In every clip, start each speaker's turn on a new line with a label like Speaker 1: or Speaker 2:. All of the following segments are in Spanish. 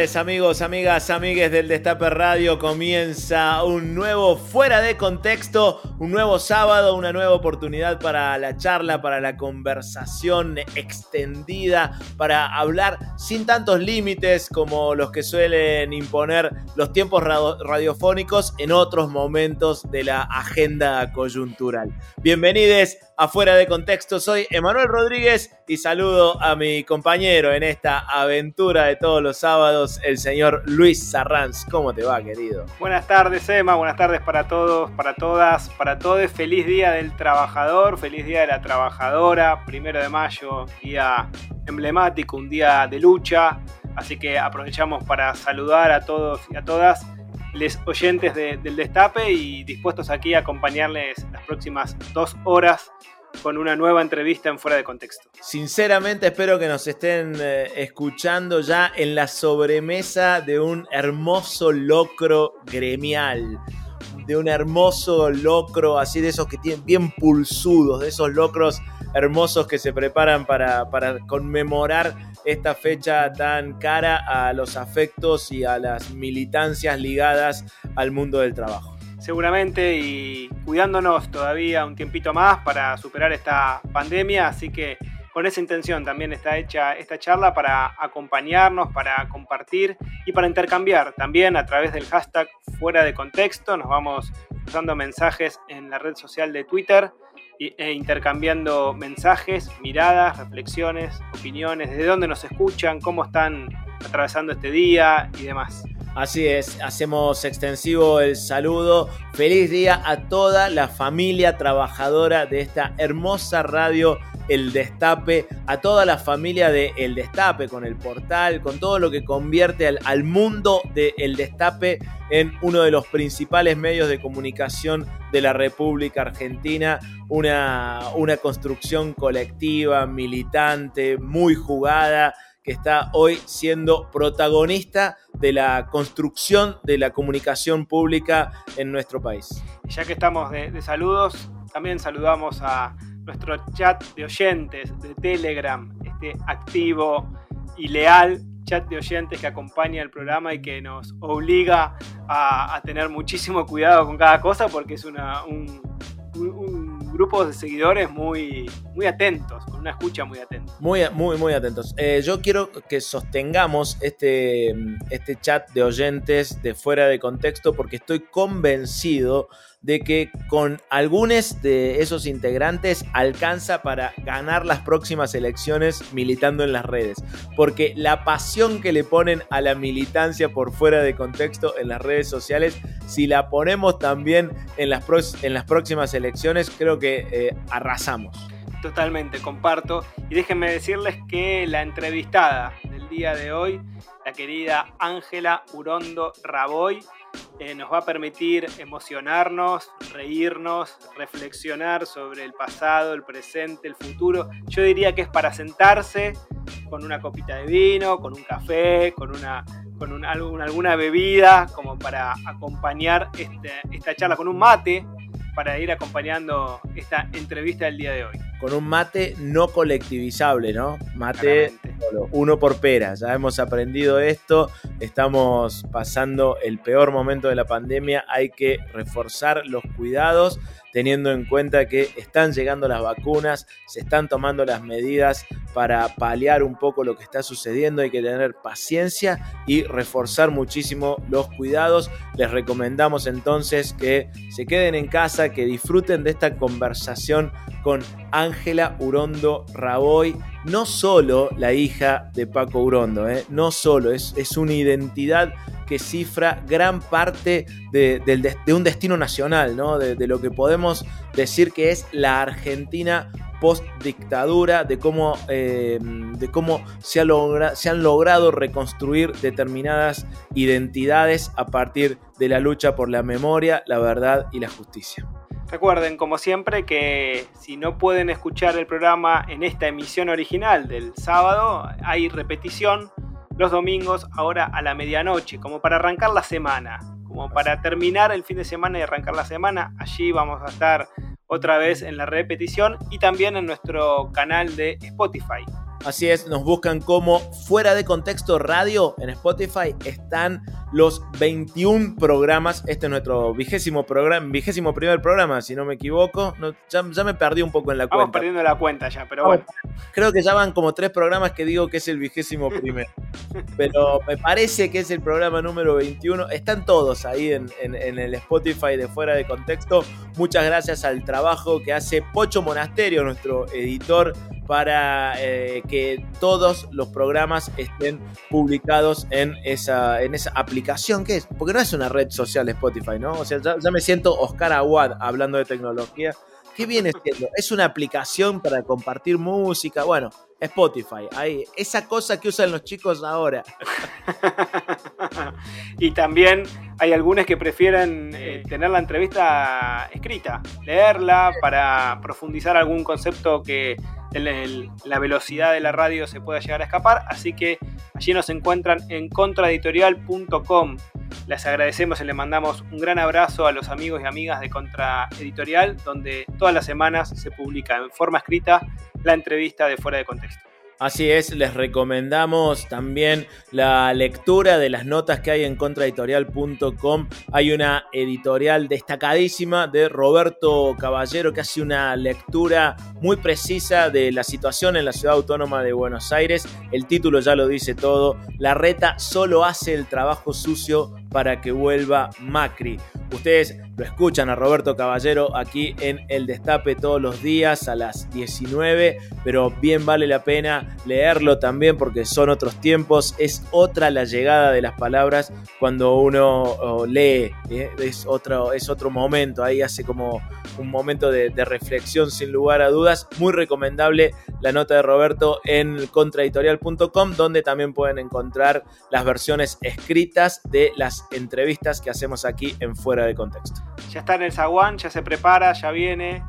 Speaker 1: Amigos, amigas, amigues del Destape Radio. Comienza un nuevo fuera de contexto, un nuevo sábado, una nueva oportunidad para la charla, para la conversación extendida, para hablar sin tantos límites como los que suelen imponer los tiempos radiofónicos en otros momentos de la agenda coyuntural. Bienvenidos a Fuera de Contexto, soy Emanuel Rodríguez y saludo a mi compañero en esta aventura de todos los sábados, el señor Luis Sarranz. ¿Cómo te va, querido?
Speaker 2: Buenas tardes, Emma. Buenas tardes para todos, para todas, para todos. Feliz día del trabajador, feliz día de la trabajadora. Primero de mayo, día emblemático, un día de lucha. Así que aprovechamos para saludar a todos y a todas les oyentes de- del Destape y dispuestos aquí a acompañarles las próximas dos horas con una nueva entrevista en Fuera de Contexto.
Speaker 1: Sinceramente espero que nos estén eh, escuchando ya en la sobremesa de un hermoso locro gremial. De un hermoso locro así de esos que tienen bien pulsudos, de esos locros hermosos que se preparan para, para conmemorar esta fecha tan cara a los afectos y a las militancias ligadas al mundo del trabajo.
Speaker 2: seguramente y cuidándonos todavía un tiempito más para superar esta pandemia, así que con esa intención también está hecha esta charla para acompañarnos, para compartir y para intercambiar también a través del hashtag fuera de contexto, nos vamos usando mensajes en la red social de Twitter e intercambiando mensajes, miradas, reflexiones, opiniones, de dónde nos escuchan, cómo están atravesando este día y demás.
Speaker 1: Así es, hacemos extensivo el saludo. Feliz día a toda la familia trabajadora de esta hermosa radio El Destape, a toda la familia de El Destape, con el portal, con todo lo que convierte al, al mundo de El Destape en uno de los principales medios de comunicación de la República Argentina. Una, una construcción colectiva, militante, muy jugada que está hoy siendo protagonista de la construcción de la comunicación pública en nuestro país.
Speaker 2: Ya que estamos de, de saludos, también saludamos a nuestro chat de oyentes de Telegram, este activo y leal chat de oyentes que acompaña el programa y que nos obliga a, tener muchísimo cuidado con cada cosa porque es un grupo de seguidores muy, muy atentos, con una escucha muy atenta.
Speaker 1: Muy, muy, muy atentos. Eh, yo quiero que sostengamos este, este chat de oyentes de fuera de contexto porque estoy convencido de que con algunos de esos integrantes alcanza para ganar las próximas elecciones militando en las redes. Porque la pasión que le ponen a la militancia por fuera de contexto en las redes sociales, si la ponemos también en las, próximas elecciones, creo que eh, arrasamos.
Speaker 2: Totalmente, comparto. Y déjenme decirles que la entrevistada del día de hoy, la querida Ángela Urondo Raboy, eh, nos va a permitir emocionarnos, reírnos, reflexionar sobre el pasado, el presente, el futuro. Yo diría que es para sentarse con una copita de vino, con un café, con una con un- alguna bebida, como para acompañar este- esta charla, con un mate, para ir acompañando esta entrevista del día de hoy.
Speaker 1: Con un mate no colectivizable, ¿no? Mate solo, uno por pera. Ya hemos aprendido esto, estamos pasando el peor momento de la pandemia, hay que reforzar los cuidados teniendo en cuenta que están llegando las vacunas, se están tomando las medidas para paliar un poco lo que está sucediendo, hay que tener paciencia y reforzar muchísimo los cuidados. Les recomendamos entonces que se queden en casa, que disfruten de esta conversación con Ángela Urondo Raboy, no solo la hija de Paco Urondo, ¿eh? no solo, es, es una identidad que cifra gran parte de, un destino nacional, ¿no? de, lo que podemos decir que es la Argentina post dictadura, de cómo, eh, de cómo se, se, han logrado reconstruir determinadas identidades a partir de la lucha por la memoria, la verdad y la justicia.
Speaker 2: Recuerden, como siempre, que si no pueden escuchar el programa en esta emisión original del sábado, hay repetición los domingos ahora a la medianoche, como para arrancar la semana, como para terminar el fin de semana y arrancar la semana. Allí vamos a estar otra vez en la repetición y también en nuestro canal de Spotify.
Speaker 1: Así es, nos buscan como fuera de contexto radio en Spotify. Están los 21 programas. Este es nuestro vigésimo programa, vigésimo primer programa, si no me equivoco. ya, me perdí un poco en la cuenta.
Speaker 2: Estamos perdiendo la cuenta ya, pero bueno.
Speaker 1: Creo que ya van como tres programas que digo que es el vigésimo primero. pero me parece que es el programa número 21. Están todos ahí en, en el Spotify de fuera de contexto. Muchas gracias al trabajo que hace Pocho Monasterio, nuestro editor para eh, que todos los programas estén publicados en esa, en esa aplicación que es, porque no es una red social Spotify, ¿no? O sea, ya, me siento Oscar Aguad hablando de tecnología. ¿Qué viene siendo? Es una aplicación para compartir música, bueno, Spotify, ahí, esa cosa que usan los chicos ahora.
Speaker 2: y también hay algunos que prefieren eh, tener la entrevista escrita, leerla para profundizar algún concepto que la velocidad de la radio se pueda llegar a escapar. Así que allí nos encuentran en contraeditorial.com. Les agradecemos y les mandamos un gran abrazo a los amigos y amigas de Contraeditorial, donde todas las semanas se publica en forma escrita la entrevista de fuera de contexto.
Speaker 1: Así es, les recomendamos también la lectura de las notas que hay en contraeditorial.com. Hay una editorial destacadísima de Roberto Caballero que hace una lectura muy precisa de la situación en la ciudad autónoma de Buenos Aires. El título ya lo dice todo. La reta solo hace el trabajo sucio para que vuelva Macri. Ustedes lo escuchan a Roberto Caballero aquí en El Destape todos los días a las 19, pero bien vale la pena leerlo también porque son otros tiempos, es otra la llegada de las palabras cuando uno lee, ¿eh? es, otro, es otro momento, ahí hace como un momento de, reflexión sin lugar a dudas, muy recomendable la nota de Roberto en contraeditorial.com donde también pueden encontrar las versiones escritas de las entrevistas que hacemos aquí en Fuera de Contexto.
Speaker 2: Ya está en el zaguán, ya se prepara, ya viene.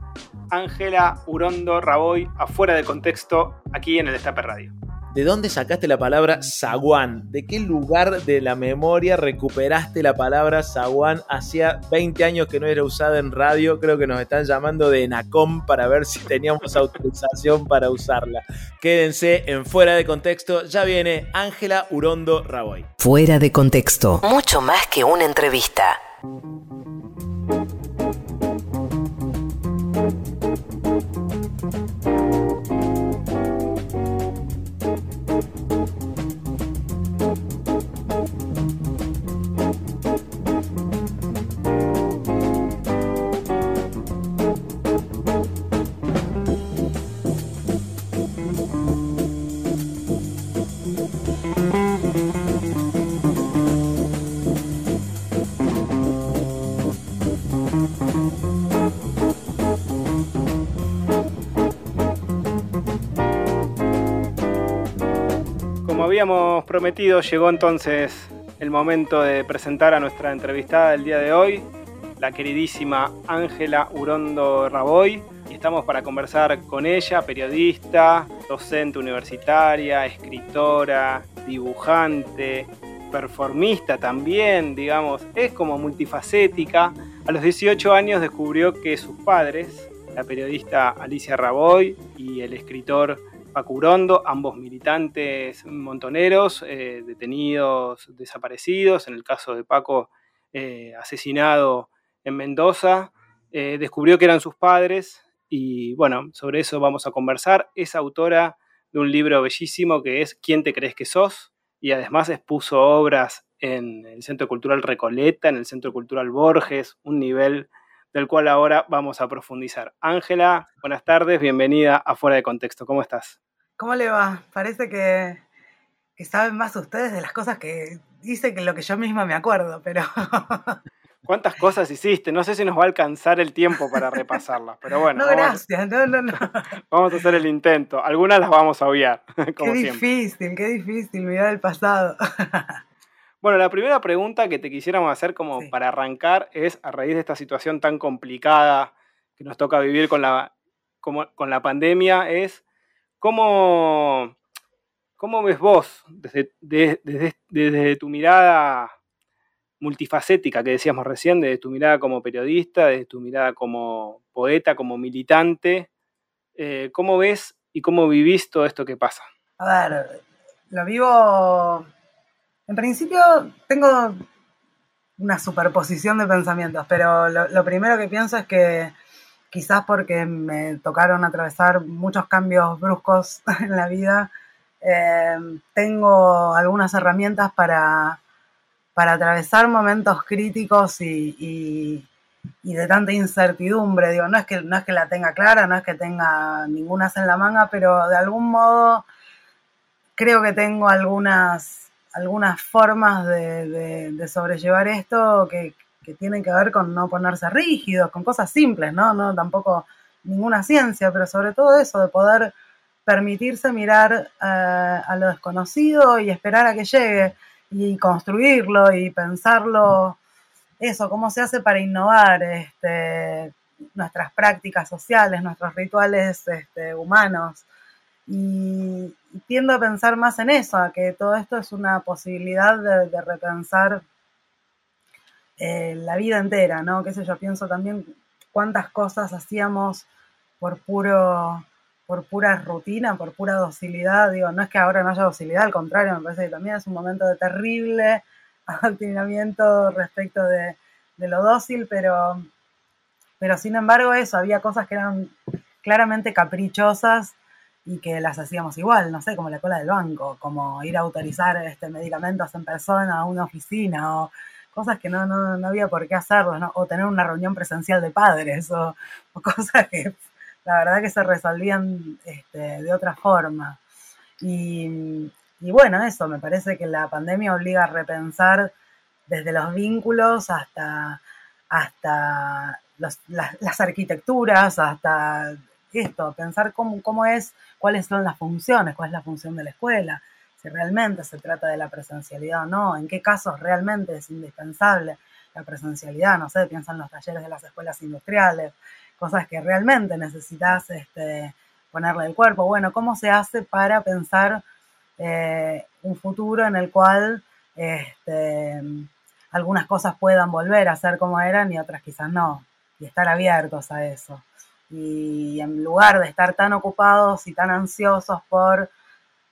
Speaker 2: Ángela Urondo Raboy, afuera de contexto, aquí en el Destape Radio.
Speaker 1: ¿De dónde sacaste la palabra zaguán? ¿De qué lugar de la memoria recuperaste la palabra zaguán? Hacía 20 años que no era usada en radio, creo que nos están llamando de NACOM para ver si teníamos autorización para usarla. Quédense en Fuera de Contexto, ya viene Ángela Urondo Raboy.
Speaker 3: Fuera de Contexto, mucho más que una entrevista.
Speaker 2: Prometido, llegó entonces el momento de presentar a nuestra entrevistada del día de hoy, la queridísima Ángela Urondo Raboy. Y estamos para conversar con ella, periodista, docente universitaria, escritora, dibujante, performista también, digamos, es como multifacética. A los 18 años descubrió que sus padres, la periodista Alicia Raboy y el escritor Paco Urondo, ambos militantes montoneros, eh, detenidos, desaparecidos, en el caso de Paco eh, asesinado en Mendoza, eh, descubrió que eran sus padres y bueno, sobre eso vamos a conversar. Es autora de un libro bellísimo que es ¿Quién te crees que sos? Y además expuso obras en el Centro Cultural Recoleta, en el Centro Cultural Borges, un nivel del cual ahora vamos a profundizar. Ángela, buenas tardes, bienvenida a Fuera de Contexto. ¿Cómo estás?
Speaker 4: ¿Cómo le va? Parece que, que saben más ustedes de las cosas que dice que lo que yo misma me acuerdo, pero...
Speaker 2: ¿Cuántas cosas hiciste? No sé si nos va a alcanzar el tiempo para repasarlas, pero bueno.
Speaker 4: No, gracias, no, no, no.
Speaker 2: Vamos a hacer el intento. Algunas las vamos a obviar.
Speaker 4: qué difícil, qué difícil mirar el pasado.
Speaker 2: Bueno, la primera pregunta que te quisiéramos hacer como para arrancar es, a raíz de esta situación tan complicada que nos toca vivir con la, con la pandemia, es cómo, cómo ves vos desde, desde tu mirada multifacética que decíamos recién, desde tu mirada como periodista, desde tu mirada como poeta, como militante, eh, ¿cómo ves y cómo vivís todo esto que pasa?
Speaker 4: A ver, lo vivo en principio tengo una superposición de pensamientos, pero lo, primero que pienso es que quizás porque me tocaron atravesar muchos cambios bruscos en la vida, eh, tengo algunas herramientas para, para atravesar momentos críticos y, de tanta incertidumbre. Digo, no es, que, no es que la tenga clara, no es que tenga ninguna en la manga, pero de algún modo creo que tengo algunas algunas formas de, sobrellevar esto que, tienen que ver con no ponerse rígidos, con cosas simples, ¿no? No tampoco ninguna ciencia, pero sobre todo eso, de poder permitirse mirar eh, a lo desconocido y esperar a que llegue y construirlo y pensarlo, eso, cómo se hace para innovar este, nuestras prácticas sociales, nuestros rituales este, humanos. Y, tiendo a pensar más en eso, a que todo esto es una posibilidad de, repensar eh, la vida entera, ¿no? Qué sé yo, pienso también cuántas cosas hacíamos por puro por pura rutina, por pura docilidad, digo, no es que ahora no haya docilidad, al contrario, me parece que también es un momento de terrible adoctrinamiento respecto de, de lo dócil, pero, pero sin embargo eso, había cosas que eran claramente caprichosas y que las hacíamos igual, no sé, como la cola del banco, como ir a autorizar este, medicamentos en persona a una oficina o cosas que no, no, no había por qué hacerlo, ¿no? o tener una reunión presencial de padres o, cosas que la verdad que se resolvían este, de otra forma. Y, y, bueno, eso, me parece que la pandemia obliga a repensar desde los vínculos hasta, hasta las, las arquitecturas, hasta esto, pensar cómo, cómo es, cuáles son las funciones, cuál es la función de la escuela, si realmente se trata de la presencialidad o no, en qué casos realmente es indispensable la presencialidad, no sé, piensan los talleres de las escuelas industriales, cosas que realmente necesitas este, ponerle el cuerpo. Bueno, ¿cómo se hace para pensar eh, un futuro en el cual este, algunas cosas puedan volver a ser como eran y otras quizás no? Y estar abiertos a eso y en lugar de estar tan ocupados y tan ansiosos por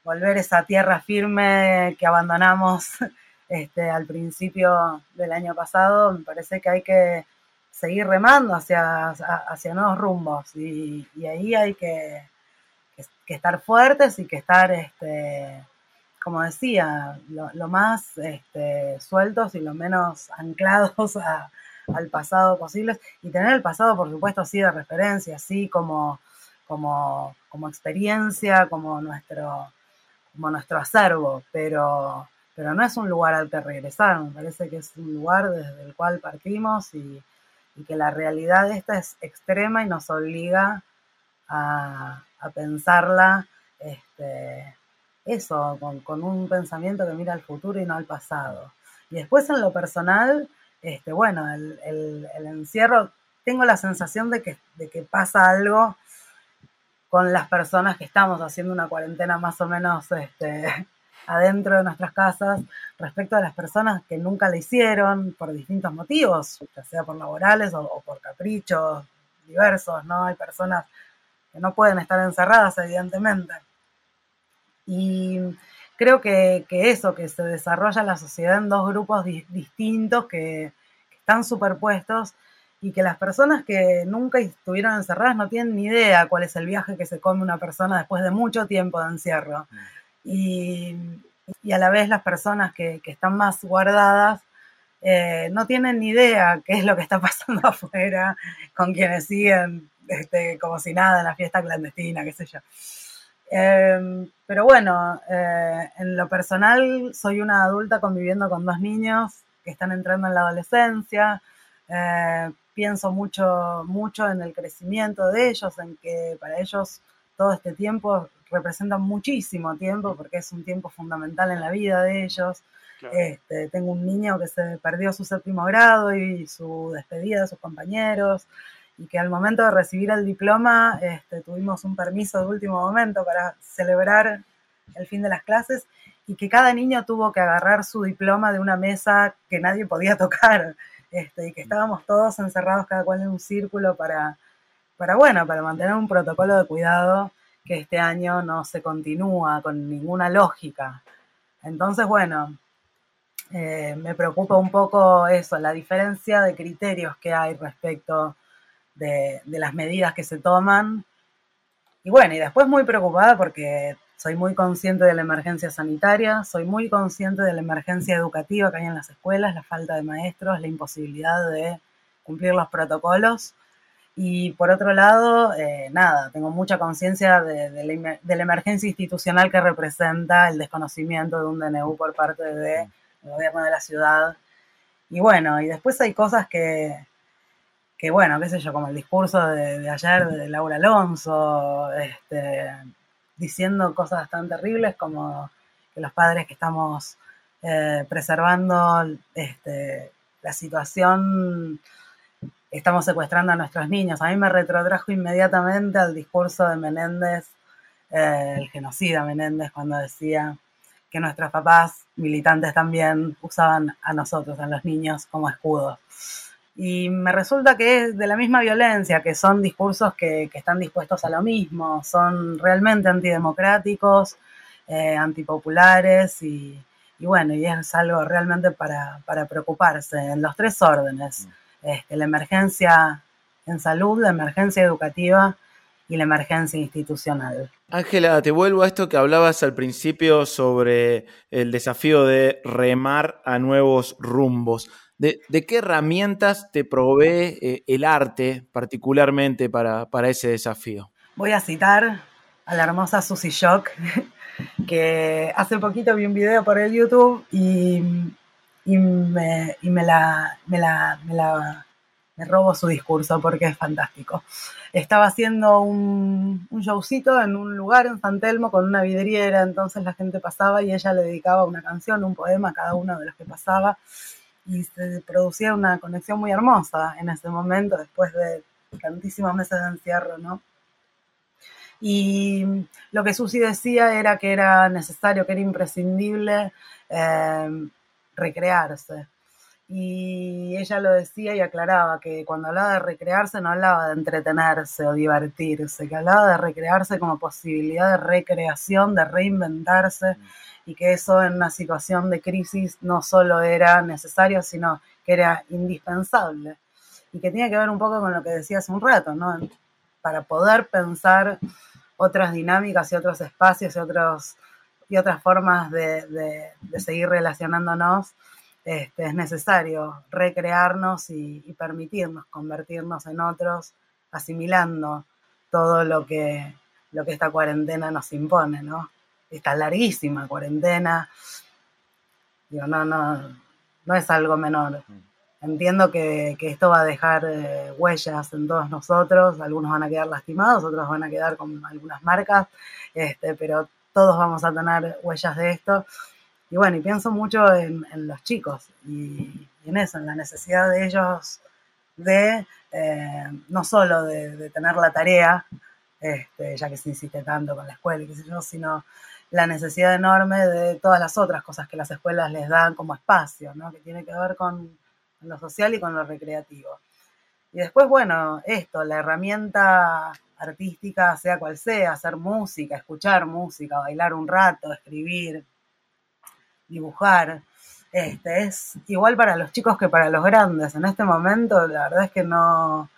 Speaker 4: volver esa tierra firme que abandonamos este, al principio del año pasado, me parece que hay que seguir remando hacia, hacia nuevos rumbos. Y, ahí hay que, estar fuertes y que estar, este, como decía, lo, más este, sueltos y lo menos anclados a, al pasado posibles y tener el pasado, por supuesto, así de referencia, así como, como, como experiencia, como nuestro, como nuestro acervo, pero, pero no es un lugar al que regresar, me parece que es un lugar desde el cual partimos y, que la realidad esta es extrema y nos obliga a, pensarla este, eso, con, con, un pensamiento que mira al futuro y no al pasado. Y después en lo personal, este, bueno, el, encierro, tengo la sensación de que, de que pasa algo con las personas que estamos haciendo una cuarentena más o menos este, adentro de nuestras casas respecto a las personas que nunca lo hicieron por distintos motivos, ya sea por laborales o, o por caprichos diversos, ¿no? Hay personas que no pueden estar encerradas, evidentemente. Y creo que, que eso, que se desarrolla la sociedad en dos grupos di- distintos que, que están superpuestos y que las personas que nunca estuvieron encerradas no tienen ni idea cuál es el viaje que se come una persona después de mucho tiempo de encierro. Y, y a la vez las personas que, que están más guardadas eh, no tienen ni idea qué es lo que está pasando afuera con quienes siguen este, como si nada en la fiesta clandestina, qué sé yo. Eh, pero bueno, eh, en lo personal soy una adulta conviviendo con dos niños que están entrando en la adolescencia. Eh, pienso mucho, mucho en el crecimiento de ellos, en que para ellos todo este tiempo representa muchísimo tiempo porque es un tiempo fundamental en la vida de ellos.
Speaker 2: Claro.
Speaker 4: Este, tengo un niño que se perdió su séptimo grado y su despedida de sus compañeros y que al momento de recibir el diploma este, tuvimos un permiso de último momento para celebrar el fin de las clases y que cada niño tuvo que agarrar su diploma de una mesa que nadie podía tocar este, y que estábamos todos encerrados cada cual en un círculo para, para, bueno, para mantener un protocolo de cuidado que este año no se continúa con ninguna lógica. Entonces, bueno, eh, me preocupa un poco eso, la diferencia de criterios que hay respecto de, de, las medidas que se toman. Y bueno, y después muy preocupada porque soy muy consciente de la emergencia sanitaria, soy muy consciente de la emergencia educativa que hay en las escuelas, la falta de maestros, la imposibilidad de cumplir los protocolos. Y por otro lado, eh, nada, tengo mucha conciencia de, de, la, de, la, emergencia institucional que representa el desconocimiento de un DNU por parte del gobierno de la ciudad. Y bueno, y después hay cosas que, que bueno, qué sé yo, como el discurso de, ayer de Laura Alonso, este, diciendo cosas tan terribles como que los padres que estamos eh, preservando este, la situación, estamos secuestrando a nuestros niños. A mí me retrotrajo inmediatamente al discurso de Menéndez, eh, el genocida Menéndez, cuando decía que nuestros papás militantes también usaban a nosotros, a los niños, como escudos. Y me resulta que es de la misma violencia, que son discursos que, que están dispuestos a lo mismo, son realmente antidemocráticos, eh, antipopulares y, y, bueno, y es algo realmente para, para preocuparse en los tres órdenes. Este, la emergencia en salud, la emergencia educativa y la emergencia institucional.
Speaker 1: Ángela, te vuelvo a esto que hablabas al principio sobre el desafío de remar a nuevos rumbos. ¿De, de qué herramientas te provee eh, el arte particularmente para, para, ese desafío?
Speaker 4: Voy a citar a la hermosa Susy Shock, que hace poquito vi un video por el YouTube y, y, me, y me, la, me, la, me, la, me robo su discurso porque es fantástico. Estaba haciendo un, un showcito en un lugar en San Telmo con una vidriera, entonces la gente pasaba y ella le dedicaba una canción, un poema a cada uno de los que pasaba y se producía una conexión muy hermosa en ese momento, después de tantísimos meses de encierro, ¿no? Y lo que Susi decía era que era necesario, que era imprescindible eh, recrearse. Y ella lo decía y aclaraba que cuando hablaba de recrearse no hablaba de entretenerse o divertirse, que hablaba de recrearse como posibilidad de recreación, de reinventarse y que eso en una situación de crisis no solo era necesario, sino que era indispensable. Y que tiene que ver un poco con lo que decía hace un rato, ¿no? Para poder pensar otras dinámicas y otros espacios y, otros, y otras formas de, de, de seguir relacionándonos, este, es necesario recrearnos y, y, permitirnos convertirnos en otros, asimilando todo lo que, lo que esta cuarentena nos impone, ¿no? Esta larguísima cuarentena. Digo, no, no, no es algo menor. Entiendo que, que esto va a dejar eh, huellas en todos nosotros, algunos van a quedar lastimados, otros van a quedar con algunas marcas, este, pero todos vamos a tener huellas de esto. Y bueno, y pienso mucho en, en los chicos y, y, en eso, en la necesidad de ellos de eh, no solo de, de, tener la tarea, este, ya que se insiste tanto con la escuela y qué sé yo, sino la necesidad enorme de todas las otras cosas que las escuelas les dan como espacio, ¿no? que tiene que ver con lo social y con lo recreativo. Y después, bueno, esto, la herramienta artística, sea cual sea, hacer música, escuchar música, bailar un rato, escribir, dibujar, este, es igual para los chicos que para los grandes. En este momento, la verdad es que no,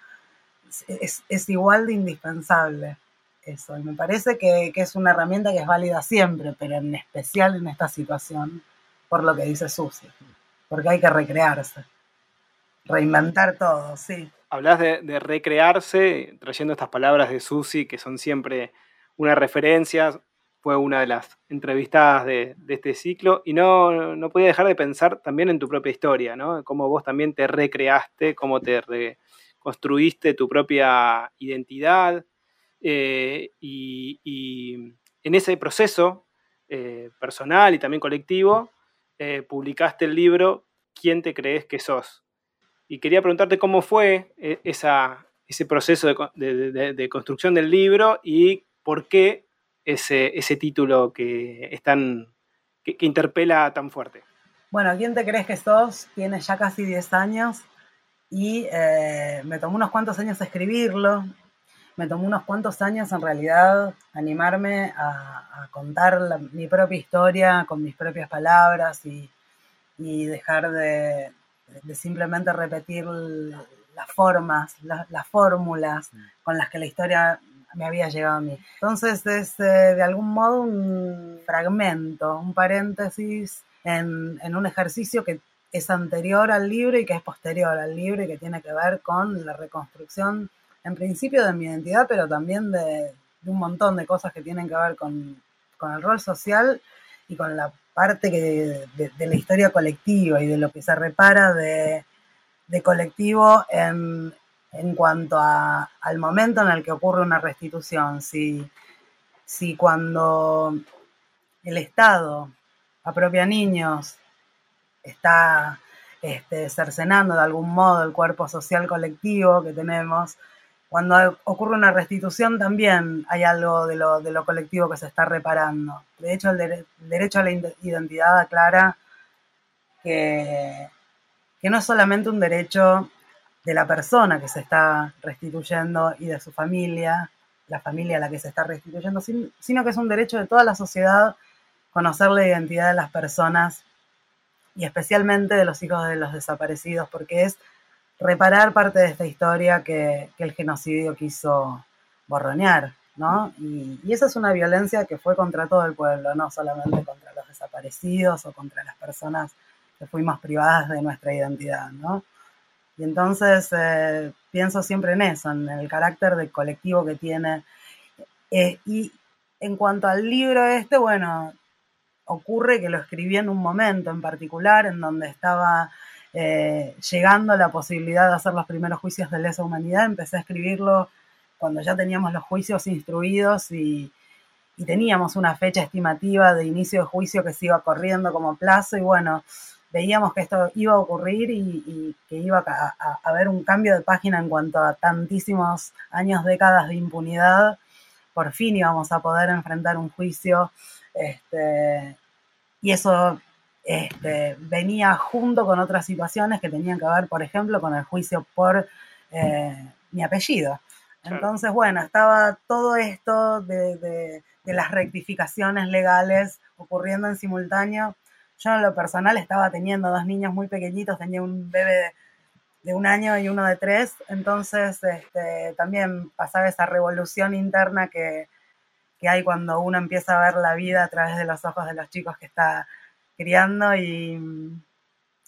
Speaker 4: es, es igual de indispensable eso. Y me parece que, que, es una herramienta que es válida siempre, pero en especial en esta situación, por lo que dice Susi, porque hay que recrearse, reinventar todo, sí.
Speaker 2: Hablas de, de recrearse, trayendo estas palabras de Susi, que son siempre una referencia, fue una de las entrevistadas de, de, este ciclo y no, no podía dejar de pensar también en tu propia historia, ¿no? Cómo vos también te recreaste, cómo te reconstruiste tu propia identidad, eh, y, y, en ese proceso eh, personal y también colectivo, eh, publicaste el libro ¿Quién te crees que sos? Y quería preguntarte cómo fue ese proceso de, construcción del libro y por qué ese, título que, que, interpela tan fuerte.
Speaker 4: Bueno, ¿Quién te crees que sos? Tiene ya casi 10 años y me tomó unos cuantos años escribirlo me tomó unos cuantos años en realidad animarme a, a contar la, mi propia historia con mis propias palabras y, y dejar de, de, simplemente repetir las formas, la, las fórmulas con las que la historia me había llegado a mí. Entonces es eh, de algún modo un fragmento, un paréntesis en, en un ejercicio que es anterior al libro y que es posterior al libro y que tiene que ver con la reconstrucción en principio de mi identidad, pero también de, un montón de cosas que tienen que ver con, con el rol social y con la parte que, de, de, la historia colectiva y de lo que se repara de, de colectivo en, en cuanto a, al momento en el que ocurre una restitución. Si, si cuando el Estado apropia niños, está este, cercenando de algún modo el cuerpo social colectivo que tenemos, cuando ocurre una restitución también hay algo de lo, colectivo que se está reparando. De hecho, el derecho a la identidad aclara que, que, no es solamente un derecho de la persona que se está restituyendo y de su familia, la familia a la que se está restituyendo, sino que es un derecho de toda la sociedad conocer la identidad de las personas y especialmente de los hijos de los desaparecidos, porque es reparar parte de esta historia que, el genocidio quiso borronear, ¿no? Y, esa es una violencia que fue contra todo el pueblo, no solamente contra los desaparecidos o contra las personas que fuimos privadas de nuestra identidad, ¿no? Y entonces eh, pienso siempre en eso, en el carácter de colectivo que tiene. Eh, y en cuanto al libro este, bueno, ocurre que lo escribí en un momento en particular en donde estaba eh, llegando a la posibilidad de hacer los primeros juicios de lesa humanidad, empecé a escribirlo cuando ya teníamos los juicios instruidos y, teníamos una fecha estimativa de inicio de juicio que se iba corriendo como plazo y bueno, veíamos que esto iba a ocurrir y, que iba a, haber un cambio de página en cuanto a tantísimos años, décadas de impunidad. Por fin íbamos a poder enfrentar un juicio este, y eso este, venía junto con otras situaciones que tenían que ver, por ejemplo, con el juicio por eh, mi apellido. Entonces, bueno, estaba todo esto de, de, de, las rectificaciones legales ocurriendo en simultáneo. Yo en lo personal estaba teniendo dos niños muy pequeñitos, tenía un bebé de, de un año y uno de tres, entonces este, también pasaba esa revolución interna que, que hay cuando uno empieza a ver la vida a través de los ojos de los chicos que está criando y,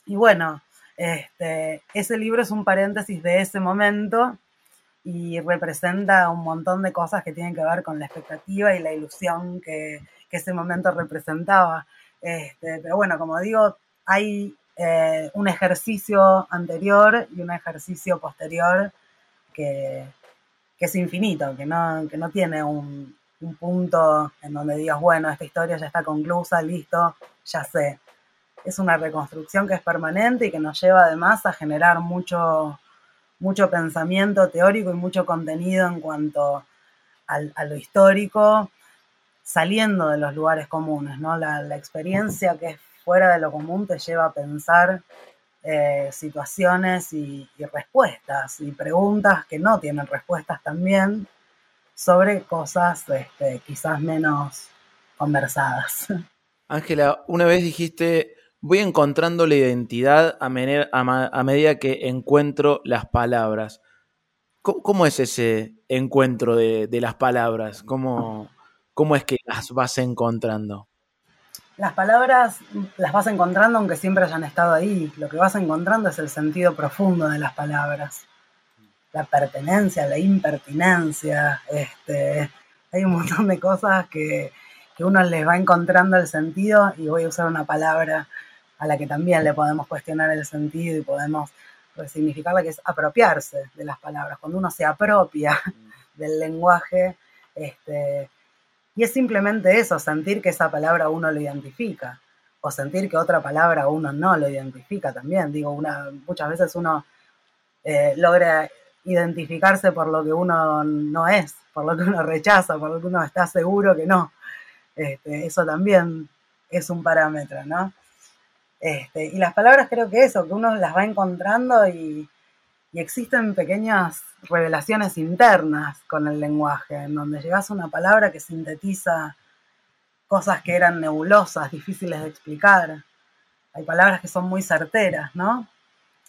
Speaker 4: y bueno, este, ese libro es un paréntesis de ese momento y representa un montón de cosas que tienen que ver con la expectativa y la ilusión que, que ese momento representaba. Este, pero bueno, como digo, hay eh, un ejercicio anterior y un ejercicio posterior que, que es infinito, que no, que no tiene un, un punto en donde digas, bueno, esta historia ya está conclusa, listo, ya sé. Es una reconstrucción que es permanente y que nos lleva además a generar mucho, mucho pensamiento teórico y mucho contenido en cuanto al, a lo histórico, saliendo de los lugares comunes, ¿no? La, la experiencia que es fuera de lo común te lleva a pensar eh, situaciones y, y respuestas y preguntas que no tienen respuestas también sobre cosas este, quizás menos conversadas.
Speaker 1: Ángela, una vez dijiste, voy encontrando la identidad a, medida que encuentro las palabras. ¿Cómo, cómo es ese encuentro de, de las palabras? ¿Cómo, ¿Cómo es que las vas encontrando?
Speaker 4: Las palabras las vas encontrando aunque siempre hayan estado ahí. Lo que vas encontrando es el sentido profundo de las palabras. La pertenencia, la impertinencia. Este, hay un montón de cosas que, que uno les va encontrando el sentido y voy a usar una palabra a la que también le podemos cuestionar el sentido y podemos resignificarla, que es apropiarse de las palabras. Cuando uno se apropia del lenguaje, este, y es simplemente eso, sentir que esa palabra uno lo identifica, o sentir que otra palabra uno no lo identifica también. Digo, una, muchas veces uno eh, logra identificarse por lo que uno no es, por lo que uno rechaza, por lo que uno está seguro que no. Este, eso también es un parámetro, ¿no? Este, y las palabras creo que eso, que uno las va encontrando y, y existen pequeñas revelaciones internas con el lenguaje, en donde llegas a una palabra que sintetiza cosas que eran nebulosas, difíciles de explicar. Hay palabras que son muy certeras, ¿no?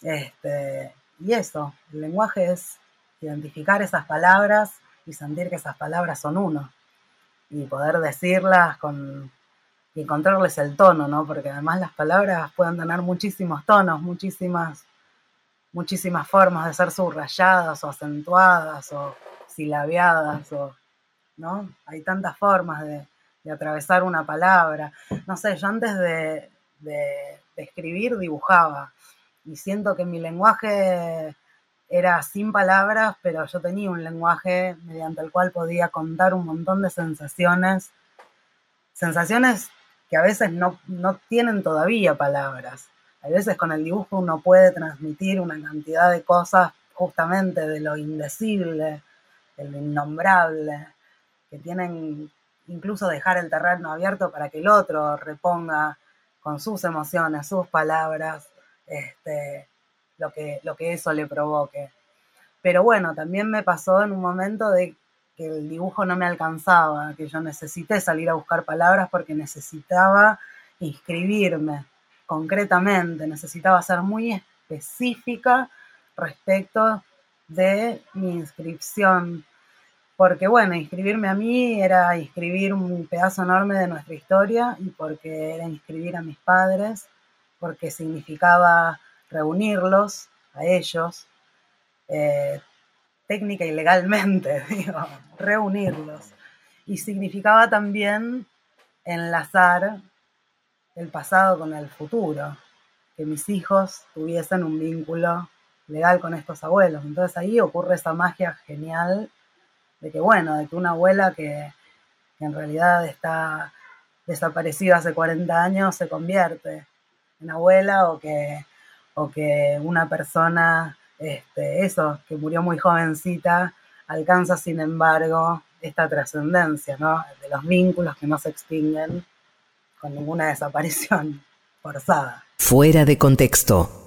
Speaker 4: Este, y eso, el lenguaje es identificar esas palabras y sentir que esas palabras son uno. Y poder decirlas con, y encontrarles el tono, ¿no? Porque además las palabras pueden tener muchísimos tonos, muchísimas muchísimas formas de ser subrayadas o acentuadas o silabeadas o no hay tantas formas de, atravesar una palabra no sé yo antes de, de, escribir dibujaba y siento que mi lenguaje era sin palabras pero yo tenía un lenguaje mediante el cual podía contar un montón de sensaciones sensaciones que a veces no, no tienen todavía palabras. A veces con el dibujo uno puede transmitir una cantidad de cosas justamente de lo indecible, de lo innombrable, que tienen incluso dejar el terreno abierto para que el otro reponga con sus emociones, sus palabras, este, lo, que, lo que eso le provoque. Pero bueno, también me pasó en un momento de que el dibujo no me alcanzaba, que yo necesité salir a buscar palabras porque necesitaba inscribirme concretamente, necesitaba ser muy específica respecto de mi inscripción. Porque bueno, inscribirme a mí era inscribir un pedazo enorme de nuestra historia y porque era inscribir a mis padres, porque significaba reunirlos a ellos, eh, técnica y legalmente, digo, reunirlos. Y significaba también enlazar el pasado con el futuro, que mis hijos tuviesen un vínculo legal con estos abuelos. Entonces ahí ocurre esa magia genial de que, bueno, de que una abuela que, en realidad está desaparecida hace 40 años se convierte en abuela o que, o que una persona, este, eso, que murió muy jovencita, alcanza sin embargo esta trascendencia, ¿no? De los vínculos que no se extinguen con ninguna desaparición forzada.
Speaker 3: Fuera de contexto.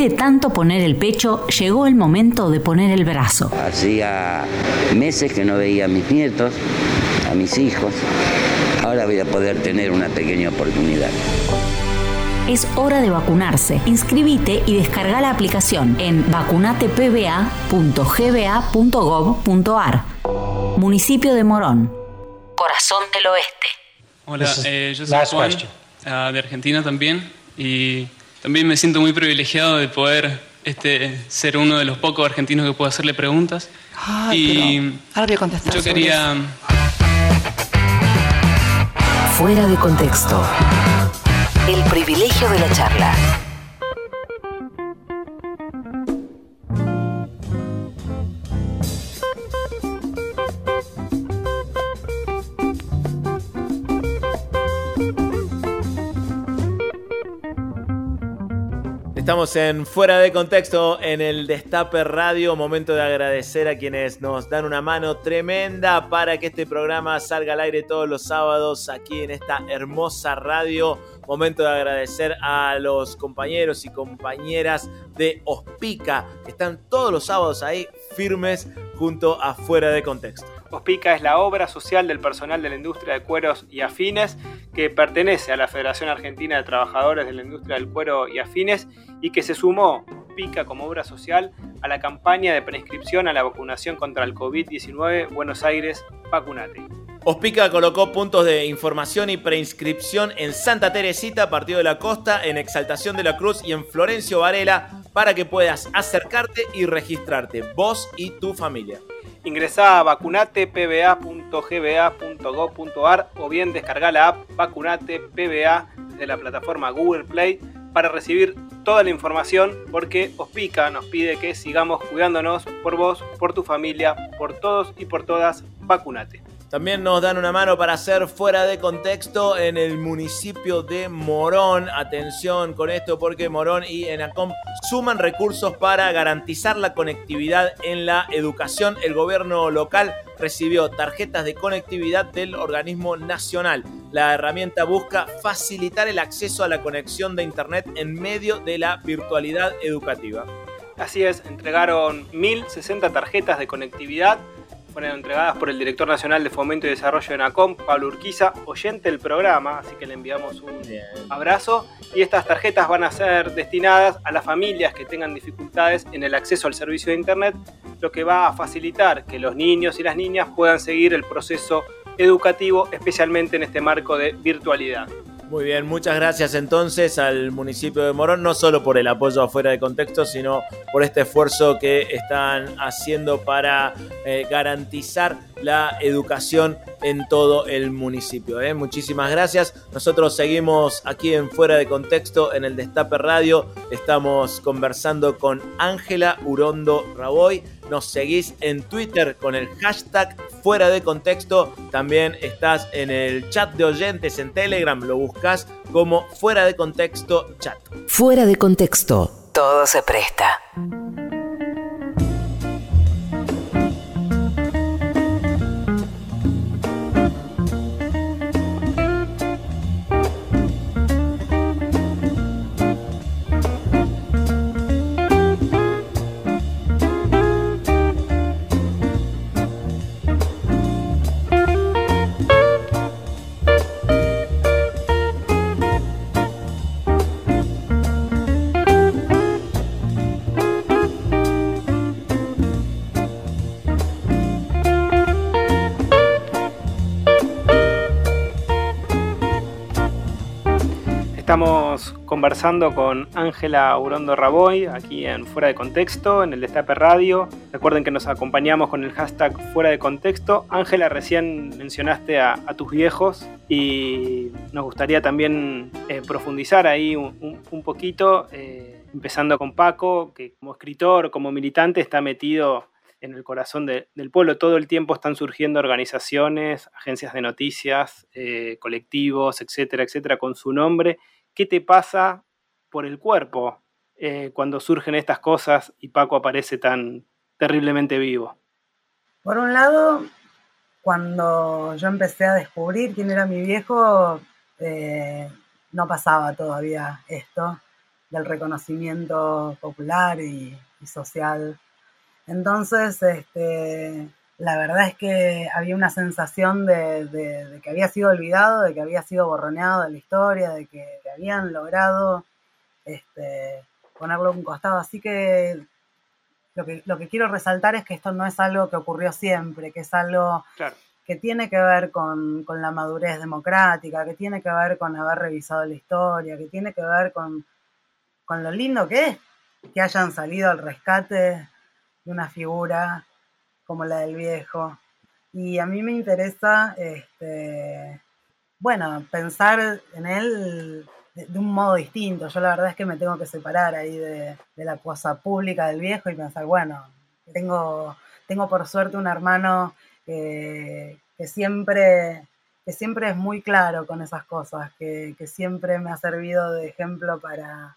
Speaker 3: De tanto poner el pecho, llegó el momento de poner el brazo.
Speaker 5: Hacía meses que no veía a mis nietos, a mis hijos. Ahora voy a poder tener una pequeña oportunidad.
Speaker 3: Es hora de vacunarse. Inscribite y descarga la aplicación en vacunatepba.gba.gov.ar. Municipio de Morón. Corazón del Oeste.
Speaker 6: Hola, eh, yo soy Juan, ah, de Argentina también, y también me siento muy privilegiado de poder este, ser uno de los pocos argentinos que puedo hacerle preguntas.
Speaker 7: y ahora voy a contestar.
Speaker 6: Yo quería...
Speaker 3: Fuera de contexto. El privilegio de la charla.
Speaker 1: Estamos en Fuera de Contexto en el Destape Radio. Momento de agradecer a quienes nos dan una mano tremenda para que este programa salga al aire todos los sábados aquí en esta hermosa radio. Momento de agradecer a los compañeros y compañeras de Ospica que están todos los sábados ahí firmes junto a Fuera de Contexto.
Speaker 2: Ospica es la obra social del personal de la industria de cueros y afines que pertenece a la Federación Argentina de Trabajadores de la Industria del Cuero y Afines y que se sumó Ospica como obra social a la campaña de prescripción a la vacunación contra el COVID-19 Buenos Aires Vacunate.
Speaker 1: Ospica colocó puntos de información y preinscripción en Santa Teresita, Partido de la Costa, en Exaltación de la Cruz y en Florencio Varela para que puedas acercarte y registrarte, vos y tu familia.
Speaker 2: Ingresá a vacunatepba.gba.gov.ar o bien descarga la app Vacunate PBA de la plataforma Google Play para recibir toda la información porque Ospica nos pide que sigamos cuidándonos por vos, por tu familia, por todos y por todas. Vacunate.
Speaker 1: También nos dan una mano para hacer fuera de contexto en el municipio de Morón. Atención con esto porque Morón y ENACOM suman recursos para garantizar la conectividad en la educación. El gobierno local recibió tarjetas de conectividad del organismo nacional. La herramienta busca facilitar el acceso a la conexión de Internet en medio de la virtualidad educativa.
Speaker 2: Así es, entregaron 1.060 tarjetas de conectividad fueron entregadas por el director nacional de Fomento y Desarrollo de NACOM, Pablo Urquiza, oyente del programa, así que le enviamos un abrazo. Y estas tarjetas van a ser destinadas a las familias que tengan dificultades en el acceso al servicio de Internet, lo que va a facilitar que los niños y las niñas puedan seguir el proceso educativo, especialmente en este marco de virtualidad.
Speaker 1: Muy bien, muchas gracias entonces al municipio de Morón, no solo por el apoyo afuera de contexto, sino por este esfuerzo que están haciendo para eh, garantizar la educación en todo el municipio. ¿eh? Muchísimas gracias. Nosotros seguimos aquí en Fuera de Contexto en el Destape Radio. Estamos conversando con Ángela Urondo Raboy. Nos seguís en Twitter con el hashtag Fuera de Contexto. También estás en el chat de oyentes en Telegram. Lo buscas como Fuera de Contexto Chat.
Speaker 3: Fuera de Contexto. Todo se presta.
Speaker 2: Conversando con Ángela Urondo Raboy aquí en Fuera de Contexto, en el Destape Radio. Recuerden que nos acompañamos con el hashtag Fuera de Contexto. Ángela, recién mencionaste a, tus viejos y nos gustaría también eh, profundizar ahí un, poquito, eh, empezando con Paco, que como escritor, como militante está metido en el corazón del pueblo. Todo el tiempo están surgiendo organizaciones, agencias de noticias, eh, colectivos, etcétera, etcétera, con su nombre qué te pasa por el cuerpo eh, cuando surgen estas cosas y Paco aparece tan terriblemente vivo.
Speaker 4: Por un lado, cuando yo empecé a descubrir quién era mi viejo, eh, no pasaba todavía esto. del reconocimiento popular y, social. Entonces, este, la verdad es que había una sensación de, que había sido olvidado, de que había sido borroneado de la historia, de que, habían logrado este, ponerlo a un costado. Así que lo, que lo que quiero resaltar es que esto no es algo que ocurrió siempre, que es algo que tiene que ver con, con, la madurez democrática, que tiene que ver con haber revisado la historia, que tiene que ver con, con lo lindo que es que hayan salido al rescate de una figura como la del viejo. Y a mí me interesa, este, bueno, pensar en él de, un modo distinto. Yo la verdad es que me tengo que separar ahí de, la cosa pública del viejo y pensar, bueno, tengo, tengo por suerte un hermano que, siempre que siempre es muy claro con esas cosas, que, que siempre me ha servido de ejemplo para,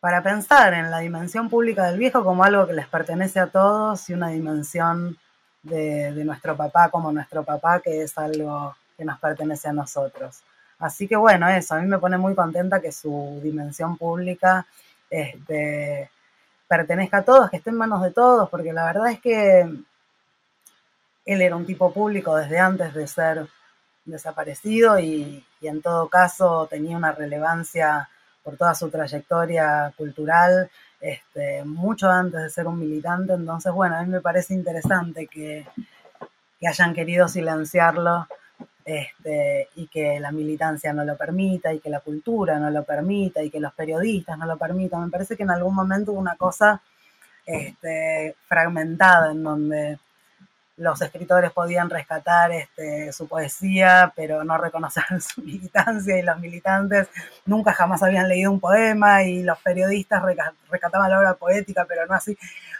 Speaker 4: para pensar en la dimensión pública del viejo como algo que les pertenece a todos y una dimensión de, nuestro papá como nuestro papá, que es algo que nos pertenece a nosotros. Así que bueno, eso, a mí me pone muy contenta que su dimensión pública este, pertenezca a todos, que esté en manos de todos, porque la verdad es que él era un tipo público desde antes de ser desaparecido y en todo caso tenía una relevancia por toda su trayectoria cultural, este, mucho antes de ser un militante. Entonces, bueno, a mí me parece interesante que, hayan querido silenciarlo este, y que la militancia no lo permita y que la cultura no lo permita y que los periodistas no lo permitan. Me parece que en algún momento hubo una cosa este, fragmentada en donde los escritores podían rescatar este, su poesía, pero no reconocer su militancia y los militantes nunca jamás habían leído un poema y los periodistas rescataban la obra poética, pero no así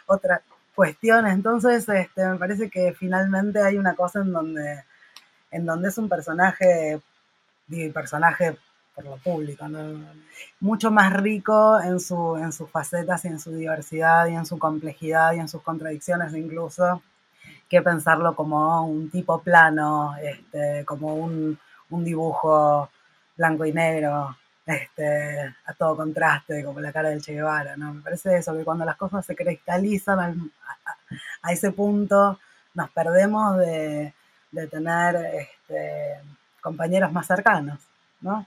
Speaker 4: otras cuestiones. Entonces, este, me parece que finalmente hay una cosa en donde, en donde es un personaje, digo, personaje por lo público, mucho más rico en, su, en sus facetas y en su diversidad y en su complejidad y en sus contradicciones incluso que pensarlo como un tipo plano, este, como un, dibujo blanco y negro, este, a todo contraste, como la cara del Che Guevara, ¿no? Me parece eso, que cuando las cosas se cristalizan a, ese punto, nos perdemos de, tener este, compañeros más cercanos, ¿no?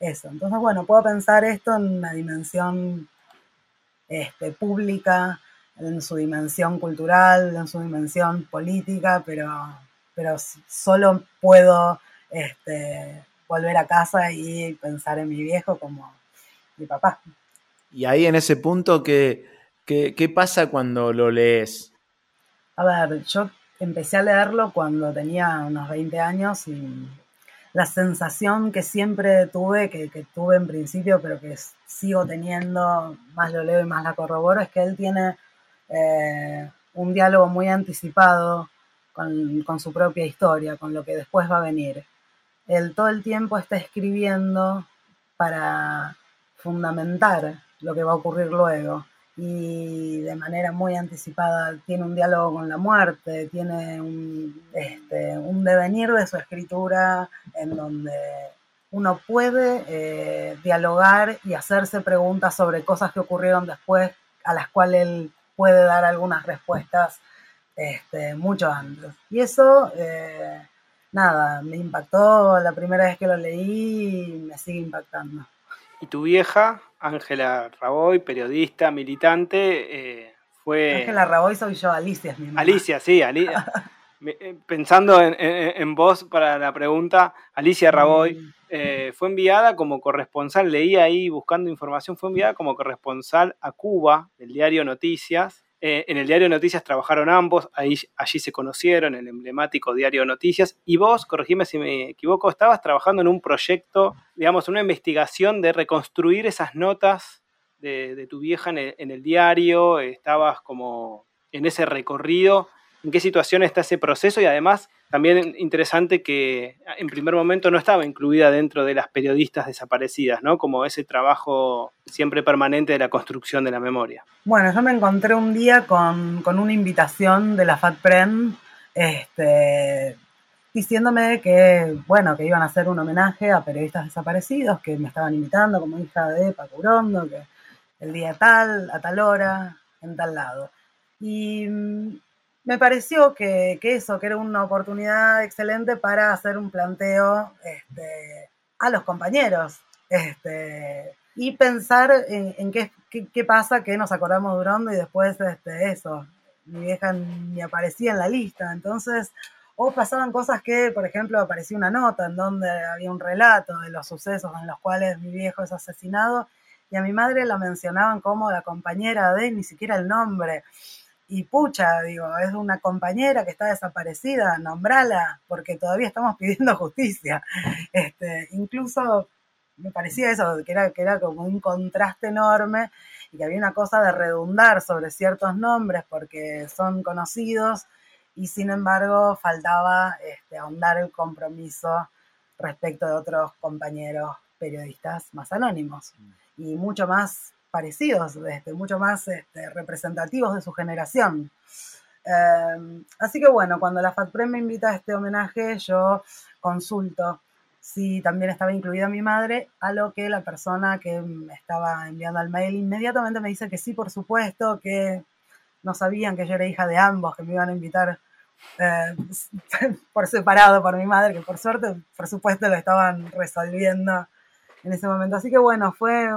Speaker 4: Eso, entonces, bueno, puedo pensar esto en una dimensión este, pública, en su dimensión cultural, en su dimensión política, pero, pero solo puedo este, volver a casa y pensar en mi viejo como mi papá.
Speaker 1: Y ahí en ese punto, ¿qué, qué, pasa cuando lo lees?
Speaker 4: A ver, yo empecé a leerlo cuando tenía unos 20 años y la sensación que siempre tuve, que, que, tuve en principio, pero que sigo teniendo, más lo leo y más la corroboro, es que él tiene eh, un diálogo muy anticipado con, su propia historia, con lo que después va a venir. Él todo el tiempo está escribiendo para fundamentar lo que va a ocurrir luego y de manera muy anticipada tiene un diálogo con la muerte, tiene un, este, un devenir de su escritura en donde uno puede eh, dialogar y hacerse preguntas sobre cosas que ocurrieron después a las cuales él puede dar algunas respuestas este, mucho antes. Y eso, eh, nada, me impactó la primera vez que lo leí y me sigue impactando.
Speaker 2: Y tu vieja, Ángela Raboy, periodista, militante, eh, fue...
Speaker 4: Ángela Raboy soy yo, Alicia es mi mamá.
Speaker 2: Alicia, sí, Alicia. Eh, pensando en, vos para la pregunta, Alicia Raboy mm. Eh, fue enviada como corresponsal, leí ahí buscando información, fue enviada como corresponsal a Cuba del diario Noticias. Eh, en el diario Noticias trabajaron ambos, ahí, allí se conocieron, el emblemático diario Noticias. Y vos, corregime si me equivoco, estabas trabajando en un proyecto, digamos, una investigación de reconstruir esas notas de, tu vieja en el diario, estabas como en ese recorrido en qué situación está ese proceso y además también interesante que en primer momento no estaba incluida dentro de las periodistas desaparecidas, ¿no? Como ese trabajo siempre permanente de la construcción de la memoria.
Speaker 4: Bueno, yo me encontré un día con, una invitación de la FATPREN este, diciéndome que, bueno, que iban a hacer un homenaje a periodistas desaparecidos, que me estaban invitando como hija de Paco Urondo, que el día tal, a tal hora, en tal lado. Y mm, me pareció que, eso, que era una oportunidad excelente para hacer un planteo este, a los compañeros este, y pensar en, qué, qué, pasa, que nos acordamos durando y después este, eso, mi vieja ni aparecía en la lista. Entonces, o pasaban cosas que, por ejemplo, aparecía una nota en donde había un relato de los sucesos en los cuales mi viejo es asesinado y a mi madre la mencionaban como la compañera de, ni siquiera el nombre y pucha, digo, es una compañera que está desaparecida, nombrala, porque todavía estamos pidiendo justicia. Este, incluso me parecía eso, que era, que era como un contraste enorme y que había una cosa de redundar sobre ciertos nombres porque son conocidos y sin embargo faltaba este, ahondar el compromiso respecto de otros compañeros periodistas más anónimos y mucho más parecidos, este, mucho más este, representativos de su generación. Em, así que bueno, cuando la FATPRE me invita a este homenaje, yo consulto si también estaba incluida mi madre, a lo que la persona que me estaba enviando al mail inmediatamente me dice que sí, por supuesto, que no sabían que yo era hija de ambos, que me iban a invitar eh, por separado por mi madre, que por suerte, por supuesto, lo estaban resolviendo en ese momento. Así que bueno, fue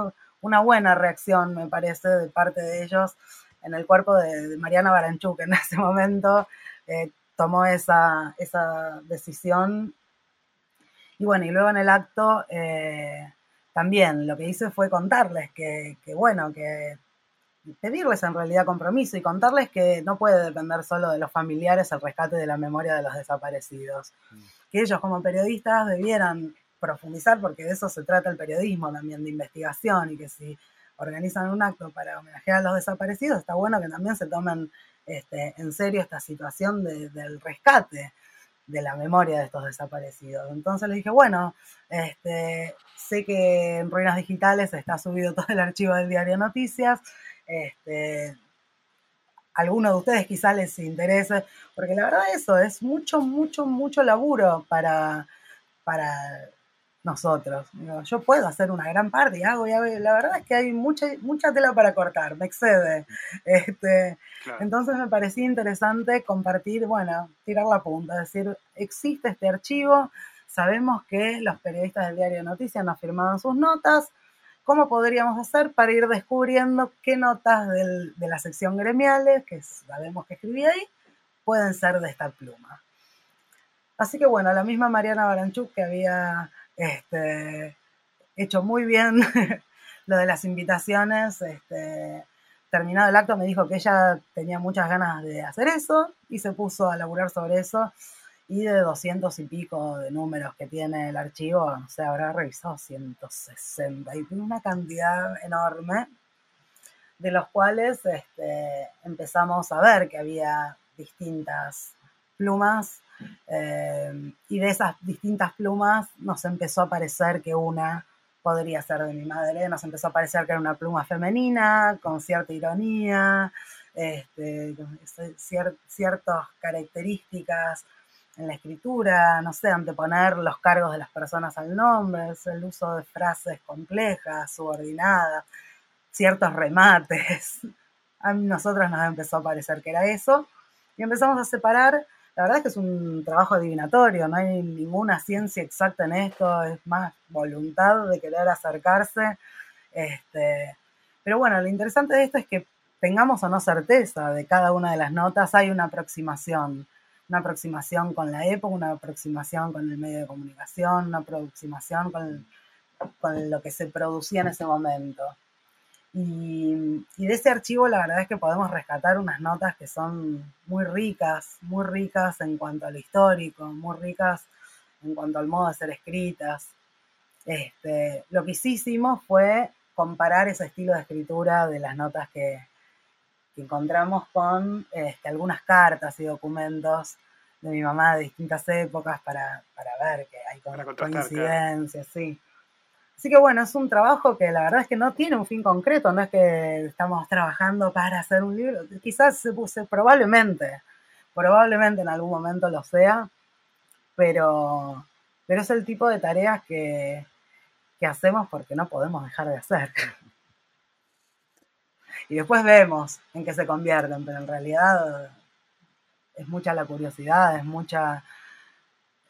Speaker 4: una buena reacción, me parece, de parte de ellos en el cuerpo de, Mariana Baranchuk, que en ese momento eh, tomó esa, esa, decisión. Y bueno, y luego en el acto eh, también lo que hice fue contarles que, que, bueno, que pedirles en realidad compromiso y contarles que no puede depender solo de los familiares el rescate de la memoria de los desaparecidos. Mm. Que ellos como periodistas debieran profundizar, porque de eso se trata el periodismo también, de investigación, y que si organizan un acto para homenajear a los desaparecidos, está bueno que también se tomen este, en serio esta situación del rescate de la memoria de estos desaparecidos. Entonces les dije, bueno, este, sé que en Ruinas Digitales está subido todo el archivo del diario Noticias, este, alguno de ustedes quizá les interese, porque la verdad eso es mucho, mucho, mucho laburo para, para nosotros. yo puedo hacer una gran parte y hago, y la verdad es que hay mucha, mucha tela para cortar, me excede. Este, Entonces me parecía interesante compartir, bueno, tirar la punta, decir, existe este archivo, sabemos que los periodistas del diario noticias nos firmaban sus notas, ¿cómo podríamos hacer para ir descubriendo qué notas de la sección gremiales, que sabemos que escribí ahí, pueden ser de esta pluma? Así que bueno, la misma Mariana Baranchuk que había este, hecho muy bien lo de las invitaciones. Este, terminado el acto me dijo que ella tenía muchas ganas de hacer eso y se puso a laburar sobre eso. Y de 200 y pico de números que tiene el archivo, no sé, habrá revisado 160 y una cantidad enorme, de los cuales este, empezamos a ver que había distintas plumas eh, y de esas distintas plumas nos empezó a parecer que una podría ser de mi madre, nos empezó a parecer que era una pluma femenina, con cierta ironía, este, ciertas características en la escritura, no sé, anteponer los cargos de las personas al nombre, el uso de frases complejas, subordinadas, ciertos remates. A nosotros nos empezó a parecer que era eso y empezamos a separar la verdad es que es un trabajo adivinatorio, no hay ninguna ciencia exacta en esto, es más voluntad de querer acercarse. Este, pero bueno, lo interesante de esto es que tengamos o no certeza de cada una de las notas, hay una aproximación, una aproximación con la época, una aproximación con el medio de comunicación, una aproximación con, con lo que se producía en ese momento. Y, de ese archivo la verdad es que podemos rescatar unas notas que son muy ricas, muy ricas en cuanto a lo histórico, muy ricas en cuanto al modo de ser escritas. Este, lo que hicimos fue comparar ese estilo de escritura de las notas que, encontramos con este, algunas cartas y documentos de mi mamá de distintas épocas para, ver que hay coincidencias, sí. Así que bueno, es un trabajo que la verdad es que no tiene un fin concreto, no es que estamos trabajando para hacer un libro, quizás se puse, probablemente, probablemente en algún momento lo sea, pero, pero es el tipo de tareas que, que hacemos porque no podemos dejar de hacer. y después vemos en qué se convierten, pero en realidad es mucha la curiosidad, es mucha,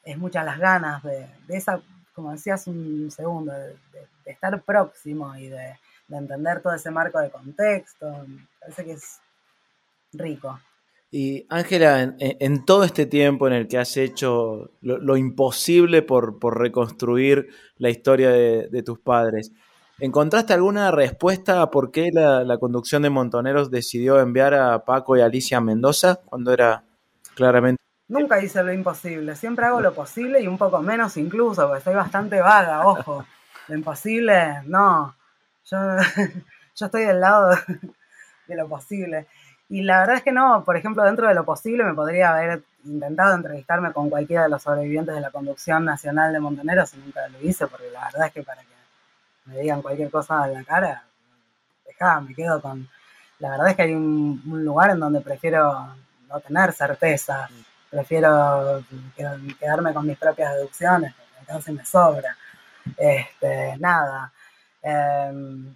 Speaker 4: es muchas las ganas de, esa, como decías un segundo, de, estar próximo y de, entender todo ese marco de contexto. parece que es rico.
Speaker 1: Y Ángela, en, todo este tiempo en el que has hecho lo, imposible por, reconstruir la historia de, tus padres, ¿encontraste alguna respuesta a por qué la, conducción de Montoneros decidió enviar a Paco y Alicia Mendoza cuando era claramente...
Speaker 4: Nunca hice lo imposible, siempre hago lo posible y un poco menos incluso, porque estoy bastante vaga, ojo. Lo imposible, no. Yo, yo estoy del lado de lo posible. Y la verdad es que no, por ejemplo, dentro de lo posible me podría haber intentado entrevistarme con cualquiera de los sobrevivientes de la conducción nacional de Montoneros y nunca lo hice, porque la verdad es que para que me digan cualquier cosa en la cara, dejá, me quedo con... La verdad es que hay un, lugar en donde prefiero no tener certeza, prefiero quedarme con mis propias deducciones, entonces me sobra. Este, nada. Em,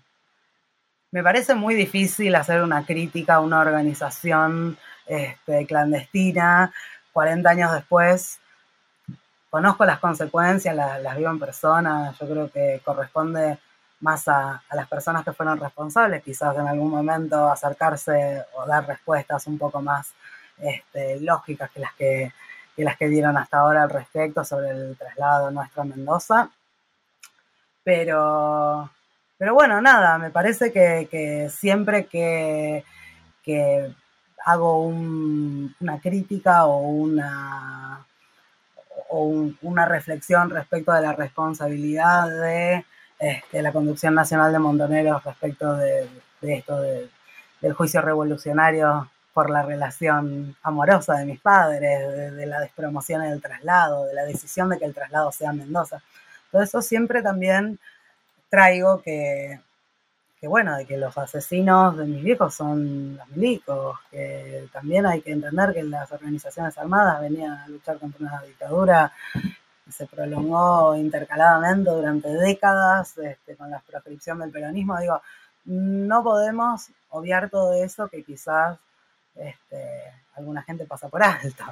Speaker 4: me parece muy difícil hacer una crítica a una organización este, clandestina 40 años después. Conozco las consecuencias, las, vivo en persona, yo creo que corresponde más a, las personas que fueron responsables, quizás en algún momento acercarse o dar respuestas un poco más este, lógicas que las que, que las que dieron hasta ahora al respecto sobre el traslado nuestro a Mendoza. Pero pero bueno, nada, me parece que, siempre que, hago una crítica o una, o una reflexión respecto de la responsabilidad de este, la conducción nacional de Montoneros respecto de, esto del juicio revolucionario por la relación amorosa de mis padres, de, de, la despromoción del traslado, de la decisión de que el traslado sea Mendoza. Todo eso siempre también traigo que, bueno, de que los asesinos de mis viejos son los milicos, que también hay que entender que las organizaciones armadas venían a luchar contra una dictadura que se prolongó intercaladamente durante décadas este, con la proscripción del peronismo. Digo, no podemos obviar todo eso que quizás este, alguna gente pasa por alto.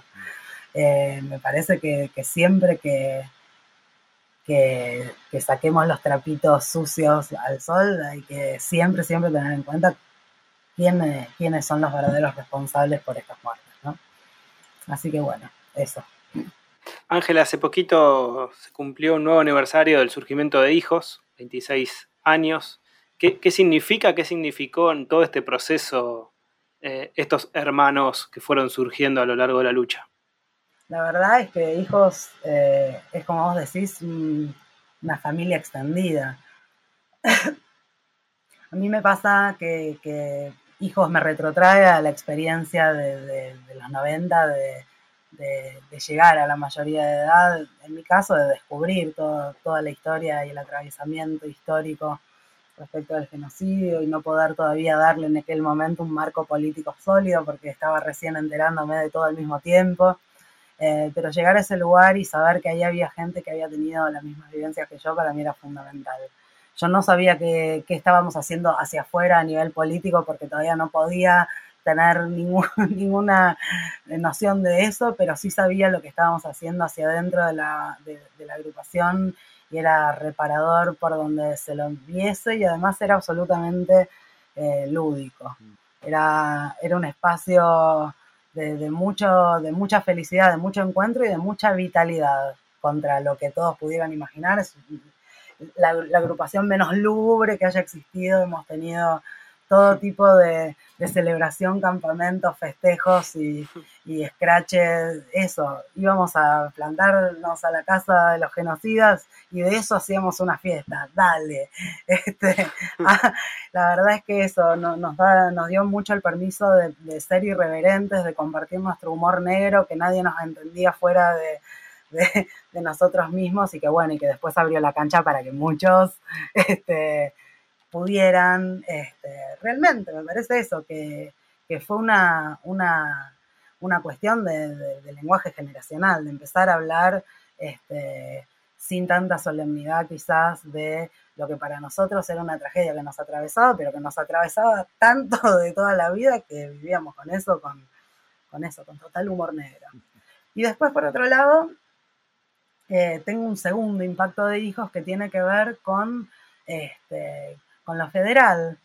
Speaker 4: Eh, me parece que siempre que, que, saquemos los trapitos sucios al sol, hay que siempre, siempre tener en cuenta quiénes, quiénes son los verdaderos responsables por estas muertes. Así que bueno, eso.
Speaker 2: Ángela, hace poquito se cumplió un nuevo aniversario del surgimiento de hijos, 26 años. ¿Qué, significa, qué significó en todo este proceso eh, estos hermanos que fueron surgiendo a lo largo de la lucha?
Speaker 4: La verdad es que hijos eh, es como vos decís, una familia extendida. a mí me pasa que, hijos me retrotrae a la experiencia de, los 90, de, llegar a la mayoría de edad, en mi caso de descubrir toda la historia y el atravesamiento histórico respecto al genocidio y no poder todavía darle en aquel momento un marco político sólido porque estaba recién enterándome de todo al mismo tiempo. Eh, pero llegar a ese lugar y saber que ahí había gente que había tenido las mismas vivencias que yo, para mí era fundamental. Yo no sabía qué, estábamos haciendo hacia afuera a nivel político porque todavía no podía tener ninguna noción de eso, pero sí sabía lo que estábamos haciendo hacia adentro de la, agrupación y era reparador por donde se lo viese y además era absolutamente eh, lúdico. Era, era un espacio de, mucho, de mucha felicidad, de mucho encuentro y de mucha vitalidad contra lo que todos pudieran imaginar. Es la, agrupación menos lúgubre que haya existido. Hemos tenido todo tipo de, celebración, campamentos, festejos y, scratches, eso. Íbamos a plantarnos a la casa de los genocidas y de eso hacíamos una fiesta, dale. Este, ah, la verdad es que eso nos, nos dio mucho el permiso de, ser irreverentes, de compartir nuestro humor negro, que nadie nos entendía fuera de, de, nosotros mismos y que bueno, y que después abrió la cancha para que muchos este, pudieran, este, realmente me parece eso, que, fue una, una, una cuestión de, lenguaje generacional, de empezar a hablar este, sin tanta solemnidad quizás de lo que para nosotros era una tragedia que nos atravesaba, pero que nos atravesaba tanto de toda la vida que vivíamos con eso, con, con eso, con total humor negro. Y después, por otro lado, eh, tengo un segundo impacto de hijos que tiene que ver con, este, con lo federal.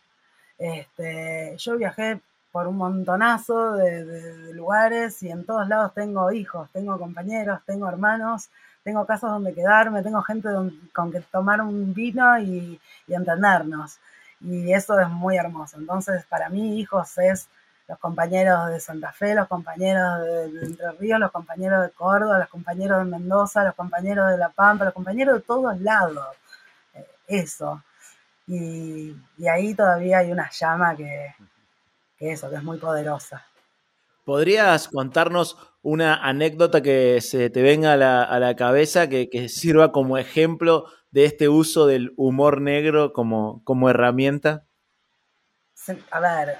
Speaker 4: Este, yo viajé por un montonazo de, lugares y en todos lados tengo hijos, tengo compañeros, tengo hermanos, tengo casas donde quedarme, tengo gente con que tomar un vino y, entendernos. Y eso es muy hermoso. Entonces, para mí, hijos es los compañeros de Santa Fe, los compañeros de, Entre Ríos, los compañeros de Córdoba, los compañeros de Mendoza, los compañeros de La Pampa, los compañeros de todos lados. Eh, eso. Y, y, ahí todavía hay una llama que, que eso, que es muy poderosa.
Speaker 1: ¿Podrías contarnos una anécdota que se te venga a la, cabeza que, sirva como ejemplo de este uso del humor negro como, como herramienta?
Speaker 4: A ver,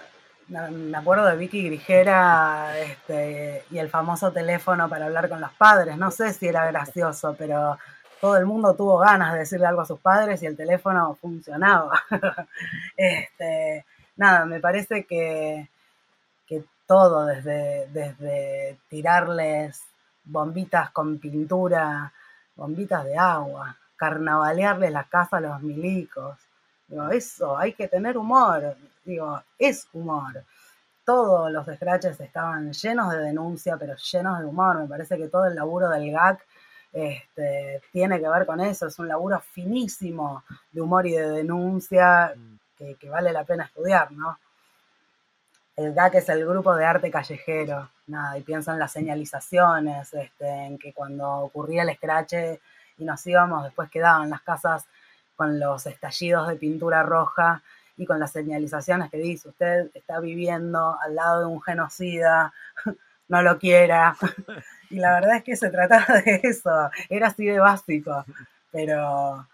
Speaker 4: me acuerdo de Vicky Grigera este, y el famoso teléfono para hablar con los padres. No sé si era gracioso, pero todo el mundo tuvo ganas de decirle algo a sus padres y el teléfono funcionaba. este, nada, me parece que, que todo, desde, desde tirarles bombitas con pintura, bombitas de agua, carnavalearles la casa a los milicos. Digo, eso, hay que tener humor. Digo, es humor. Todos los scratches estaban llenos de denuncia, pero llenos de humor. Me parece que todo el laburo del GAC este, tiene que ver con eso. Es un laburo finísimo de humor y de denuncia mm que, vale la pena estudiar, ¿no? El GAC es el grupo de arte callejero, nada, y pienso en las señalizaciones, este, en que cuando ocurría el escrache y nos íbamos, después quedaban las casas con los estallidos de pintura roja y con las señalizaciones que dice, usted está viviendo al lado de un genocida, no lo quiera. Y la verdad es que se trataba de eso, era así de básico, pero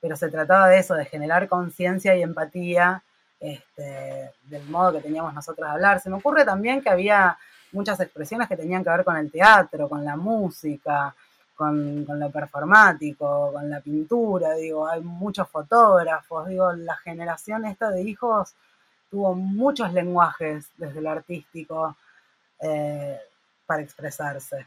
Speaker 4: pero se trataba de eso, de generar conciencia y empatía este, del modo que teníamos nosotros de hablar. Se me ocurre también que había muchas expresiones que tenían que ver con el teatro, con la música, con, lo performático, con la pintura, digo, hay muchos fotógrafos, digo, la generación esta de hijos tuvo muchos lenguajes desde lo artístico eh, para expresarse.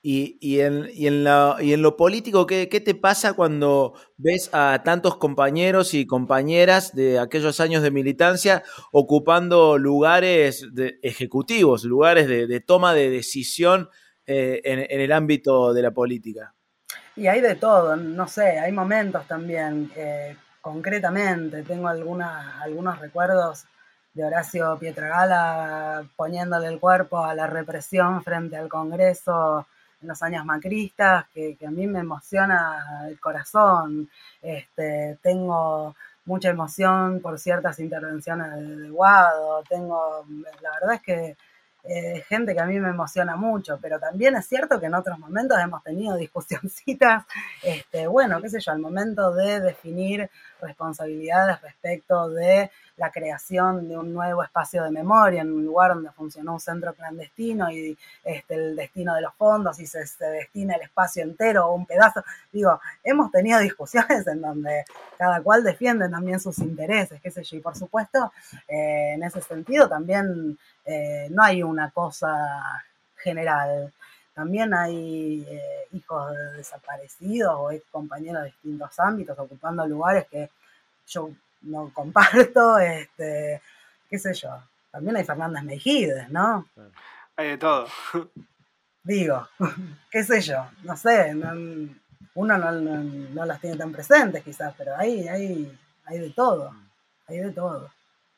Speaker 1: Y, en, y, en y, en, lo político, ¿qué, te pasa cuando ves a tantos compañeros y compañeras de aquellos años de militancia ocupando lugares de ejecutivos, lugares de, toma de decisión eh, en, el ámbito de la política?
Speaker 4: Y hay de todo, no sé, hay momentos también, eh, concretamente, tengo alguna, algunos recuerdos de Horacio Pietragala poniéndole el cuerpo a la represión frente al Congreso los años macristas, que, a mí me emociona el corazón. Este, tengo mucha emoción por ciertas intervenciones de, Guado, tengo, la verdad es que eh, gente que a mí me emociona mucho, pero también es cierto que en otros momentos hemos tenido discusioncitas, este, bueno, qué sé yo, al momento de definir responsabilidades respecto de la creación de un nuevo espacio de memoria en un lugar donde funcionó un centro clandestino y este, el destino de los fondos y se, destina el espacio entero o un pedazo. Digo, hemos tenido discusiones en donde cada cual defiende también sus intereses, qué sé yo, y por supuesto, eh, en ese sentido también eh, no hay una cosa general. También hay eh, hijos de desaparecidos o ex compañeros de distintos ámbitos ocupando lugares que yo no comparto, este, qué sé yo. También hay Fernández Mejides, ¿no?
Speaker 2: Hay de todo.
Speaker 4: Digo, qué sé yo, no sé, uno no, las tiene tan presentes quizás, pero hay, hay, hay de todo, hay de todo.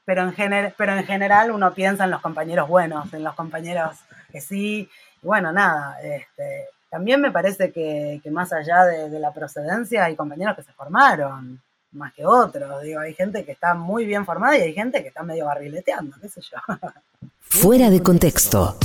Speaker 4: Pero en, pero en general uno piensa en los compañeros buenos, en los compañeros que sí, bueno, nada, este, también me parece que, más allá de, la procedencia hay compañeros que se formaron, más que otros. Digo, hay gente que está muy bien formada y hay gente que está medio barrileteando, qué sé yo.
Speaker 3: Fuera de contexto.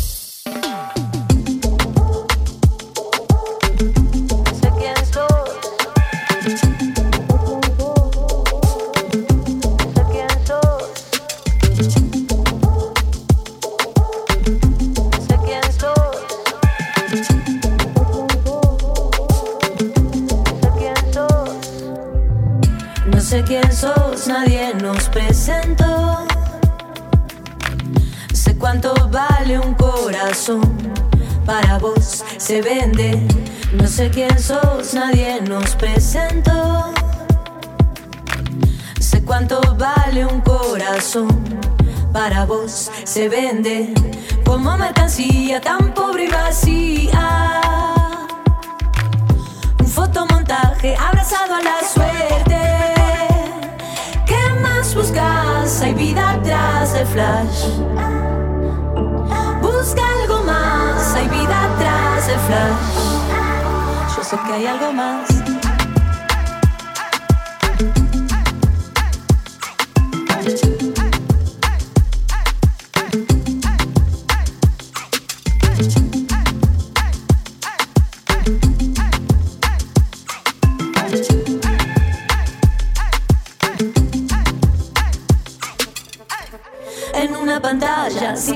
Speaker 8: Presentó. Sé cuánto vale un corazón, para vos se vende. No sé quién sos, nadie nos presentó. Sé cuánto vale un corazón, para vos se vende. Como mercancía tan pobre y vacía. Un fotomontaje abrazado a la vida atrás del flash. Busca algo más, hay vida atrás del flash. Yo sé que hay algo más.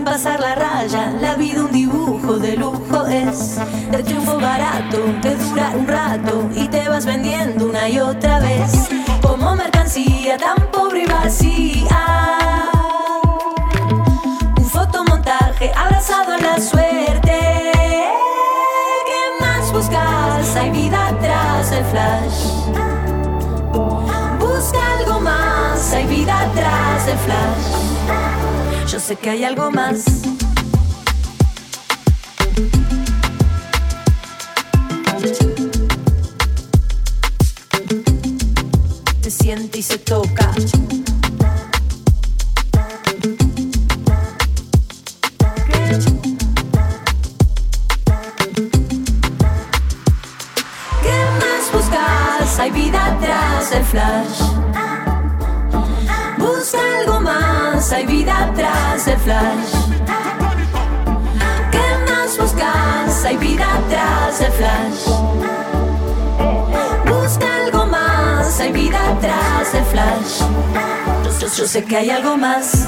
Speaker 8: Pasar la raya, la vida un dibujo de lujo es de triunfo barato que dura un rato y te vas vendiendo una y otra vez como mercancía tan pobre y vacía. Un fotomontaje abrazado a la suerte. ¿Qué más buscas? Hay vida atrás del flash. Busca algo más, hay vida atrás del flash. Sé que hay algo más. Se siente y se toca. ¿Qué más buscas? Hay vida atrás del flash. Hay vida atrás del flash. ¿Qué más buscas? Hay vida atrás del flash. Busca algo más, hay vida atrás del flash. Yo- yo sé que hay algo más.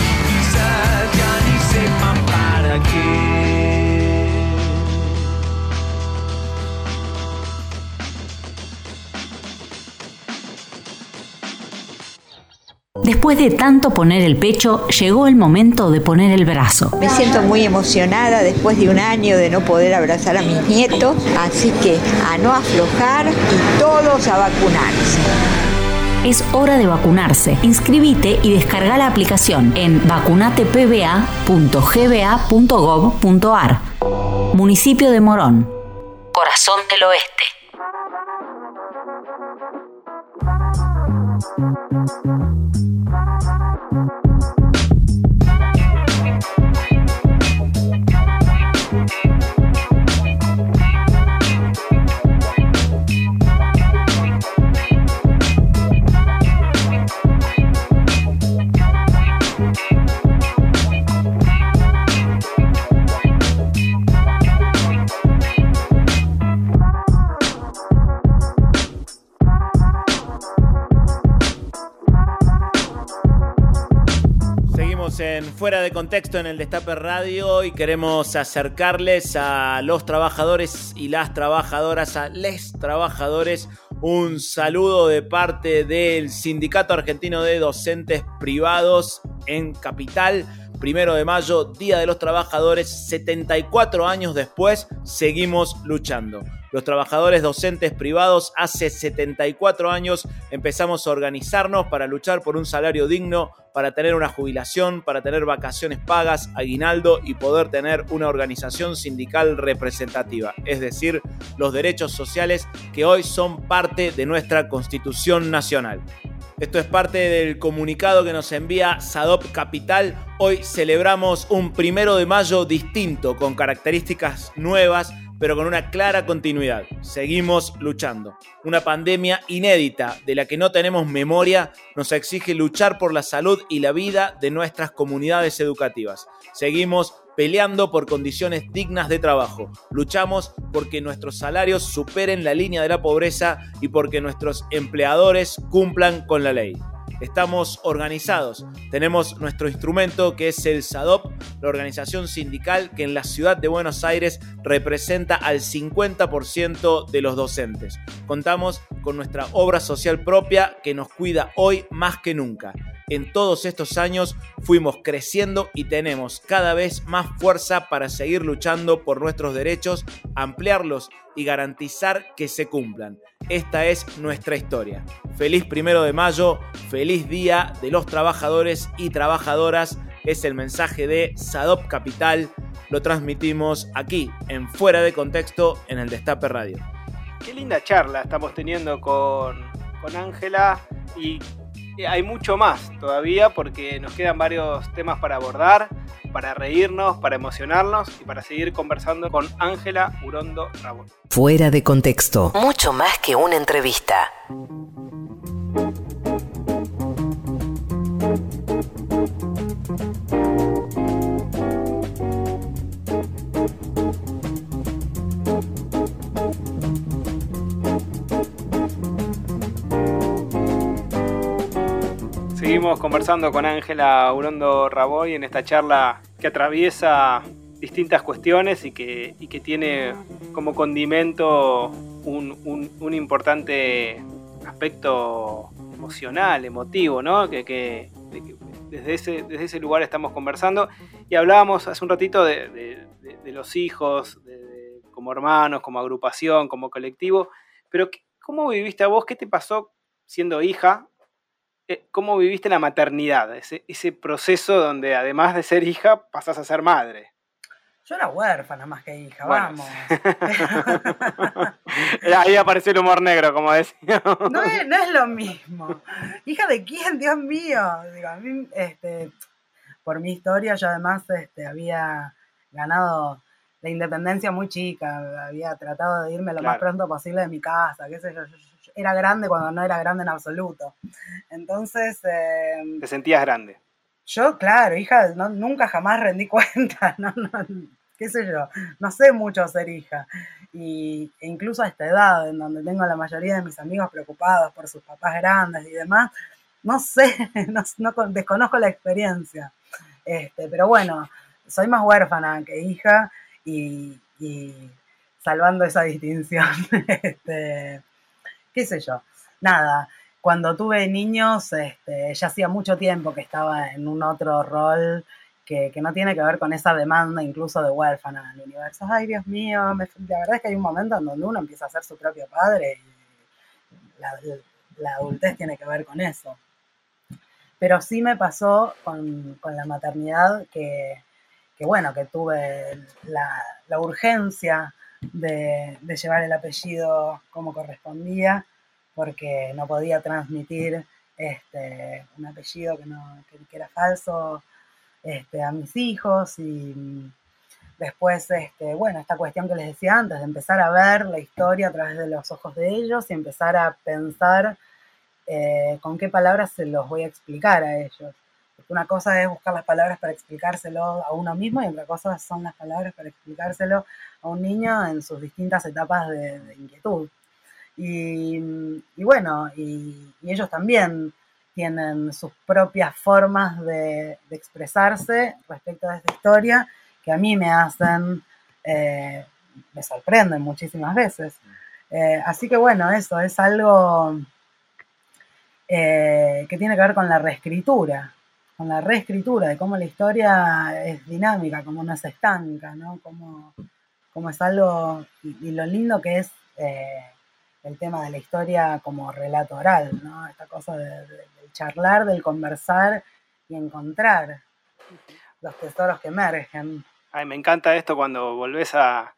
Speaker 3: Después de tanto poner el pecho, llegó el momento de poner el brazo.
Speaker 9: Me siento muy emocionada después de un año de no poder abrazar a mis nietos, así que a no aflojar y todos a vacunarse.
Speaker 3: Es hora de vacunarse. Inscribite y descarga la aplicación en vacunatepba.gba.gov.ar. Municipio de Morón. Corazón del Oeste.
Speaker 1: Fuera de Contexto en el Destape Radio y queremos acercarles a los trabajadores y las trabajadoras, a les trabajadores, un saludo de parte del Sindicato Argentino de Docentes Privados en Capital. Primero de mayo, Día de los Trabajadores, 74 años después, seguimos luchando. Los trabajadores docentes privados hace 74 años empezamos a organizarnos para luchar por un salario digno, para tener una jubilación, para tener vacaciones pagas, aguinaldo y poder tener una organización sindical representativa, es decir, los derechos sociales que hoy son parte de nuestra Constitución Nacional. Esto es parte del comunicado que nos envía Sadop Capital. Hoy celebramos un primero de mayo distinto, con características nuevas pero con una clara continuidad. Seguimos luchando. Una pandemia inédita de la que no tenemos memoria nos exige luchar por la salud y la vida de nuestras comunidades educativas. Seguimos peleando por condiciones dignas de trabajo. Luchamos porque nuestros salarios superen la línea de la pobreza y porque nuestros empleadores cumplan con la ley estamos organizados. Tenemos nuestro instrumento que es el SADOP, la organización sindical que en la ciudad de Buenos Aires representa al 50% de los docentes. Contamos con nuestra obra social propia que nos cuida hoy más que nunca. En todos estos años fuimos creciendo y tenemos cada vez más fuerza para seguir luchando por nuestros derechos, ampliarlos y garantizar que se cumplan. Esta es nuestra historia. Feliz primero de mayo, feliz día de los trabajadores y trabajadoras. Es el mensaje de Sadop Capital. Lo transmitimos aquí, en Fuera de Contexto, en el Destape Radio.
Speaker 2: Qué linda charla estamos teniendo con Ángela y hay mucho más todavía porque nos quedan varios temas para abordar, para reírnos, para emocionarnos y para seguir conversando con Ángela Urondo Rabón.
Speaker 10: Fuera de contexto. Mucho más que una entrevista.
Speaker 2: Seguimos conversando con Ángela Urondo Raboy en esta charla que atraviesa distintas cuestiones y que, que tiene como condimento un, importante aspecto emocional, emotivo, ¿no? Que, desde, ese, desde ese lugar estamos conversando y hablábamos hace un ratito de, los hijos, como hermanos, como agrupación, como colectivo, pero ¿cómo viviste a vos? ¿Qué te pasó siendo hija ¿cómo viviste la maternidad? Ese, ese proceso donde además de ser hija pasas a ser madre.
Speaker 4: Yo era huérfana más que hija, vamos.
Speaker 2: Ahí aparece el humor negro, como decía.
Speaker 4: No es, no es lo mismo. ¿Hija de quién? Dios mío. Digo, a mí, este, por mi historia, yo además este, había ganado la independencia muy chica, había tratado de irme lo más pronto posible de mi casa, qué sé yo, era grande cuando no era grande en absoluto. Entonces...
Speaker 2: Em, ¿Te sentías grande?
Speaker 4: Yo, claro, hija, nunca jamás rendí cuenta, no, qué sé yo, no sé mucho ser hija. Y e incluso a esta edad, en donde tengo a la mayoría de mis amigos preocupados por sus papás grandes y demás, no sé, no, desconozco la experiencia. Este, pero bueno, soy más huérfana que hija y, salvando esa distinción, este, qué sé yo, nada. Cuando tuve niños, este, ya hacía mucho tiempo que estaba en un otro rol que, no tiene que ver con esa demanda incluso de huérfana en el universo. Ay, Dios mío, la verdad es que hay un momento en donde uno empieza a ser su propio padre y la adultez tiene que ver con eso. Pero sí me pasó con, la maternidad que, bueno, que tuve la, urgencia de, llevar el apellido como correspondía, porque no podía transmitir este, un apellido que, no, que, era falso este, a mis hijos y Después, este, bueno, esta cuestión que les decía antes, de empezar a ver la historia a través de los ojos de ellos y empezar a pensar eh, con qué palabras se los voy a explicar a ellos. Una cosa es buscar las palabras para explicárselo a uno mismo y otra cosa son las palabras para explicárselo a un niño en sus distintas etapas de, inquietud. Y, bueno, y, ellos también tienen sus propias formas de, de expresarse respecto a esta historia que a mí me hacen, eh, me sorprenden muchísimas veces. Eh, así que bueno, eso es algo eh, que tiene que ver con la reescritura, con la reescritura de cómo la historia es dinámica, cómo no se estanca, ¿no? Cómo, es algo, y, lo lindo que es el tema de la historia como relato oral, ¿no? Esta cosa del charlar, del conversar y encontrar los tesoros que emergen.
Speaker 2: Ay, me encanta esto cuando volvés a.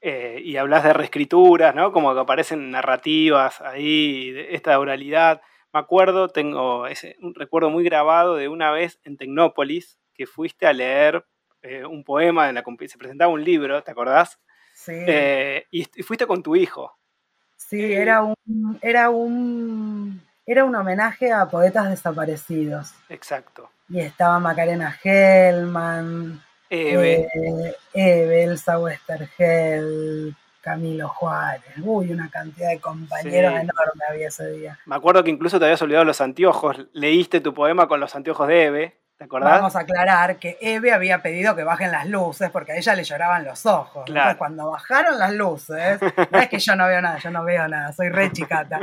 Speaker 2: Eh, y hablas de reescrituras, ¿no? Como que aparecen narrativas ahí, de esta oralidad. Me acuerdo, tengo ese, un recuerdo muy grabado de una vez en Tecnópolis que fuiste a leer eh, un poema, en la, se presentaba un libro, ¿te acordás?
Speaker 4: Sí.
Speaker 2: Eh, y, fuiste con tu hijo.
Speaker 4: Sí, era un, era un, era un homenaje a poetas desaparecidos.
Speaker 2: Exacto.
Speaker 4: Y estaba Macarena Hellman,
Speaker 2: Eve.
Speaker 4: Eh, Elsa Westergel, Camilo Juárez. Uy, una cantidad de compañeros enorme había ese día.
Speaker 2: Me acuerdo que incluso te habías olvidado los anteojos. Leíste tu poema con los anteojos de Eve. ¿Te acordás?
Speaker 4: Vamos a aclarar que Eve había pedido que bajen las luces porque a ella le lloraban los ojos. Entonces, cuando bajaron las luces, no es que yo no veo nada, yo no veo nada, soy re chicata.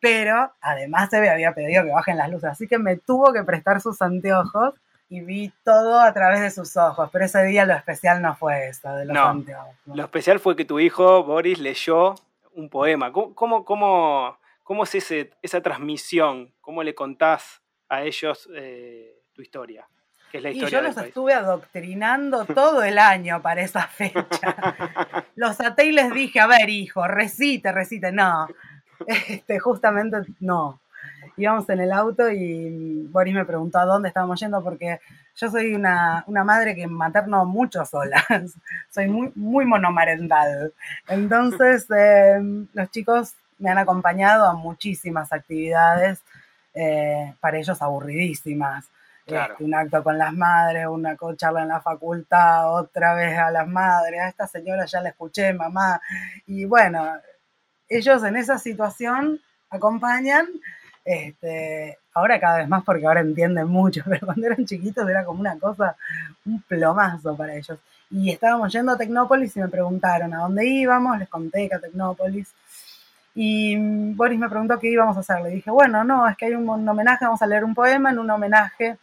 Speaker 4: Pero además Eve había pedido que bajen las luces, así que me tuvo que prestar sus anteojos y vi todo a través de sus ojos, pero ese día lo especial no fue eso, de los no,
Speaker 2: Lo especial fue que tu hijo, Boris, leyó un poema. ¿Cómo, cómo, cómo, es ese, esa transmisión? ¿Cómo le contás a ellos eh, tu historia? Que es la historia
Speaker 4: y yo los estuve adoctrinando todo el año para esa fecha. los até y les dije, a ver, hijo, recite, recite. No, este, justamente no íbamos en el auto y Boris me preguntó a dónde estábamos yendo porque yo soy una, madre que materno mucho sola, soy muy, muy monomarental. Entonces em, los chicos me han acompañado a muchísimas actividades, eh, para ellos aburridísimas. Este, un acto con las madres, una charla en la facultad, otra vez a las madres, a esta señora ya la escuché, mamá. Y bueno, ellos en esa situación acompañan este, ahora cada vez más porque ahora entienden mucho, pero cuando eran chiquitos era como una cosa, un plomazo para ellos. Y estábamos yendo a Tecnópolis y me preguntaron a dónde íbamos, les conté que a Tecnópolis. Y Boris me preguntó qué íbamos a hacer. Le dije, bueno, no, es que hay un, homenaje, vamos a leer un poema en un homenaje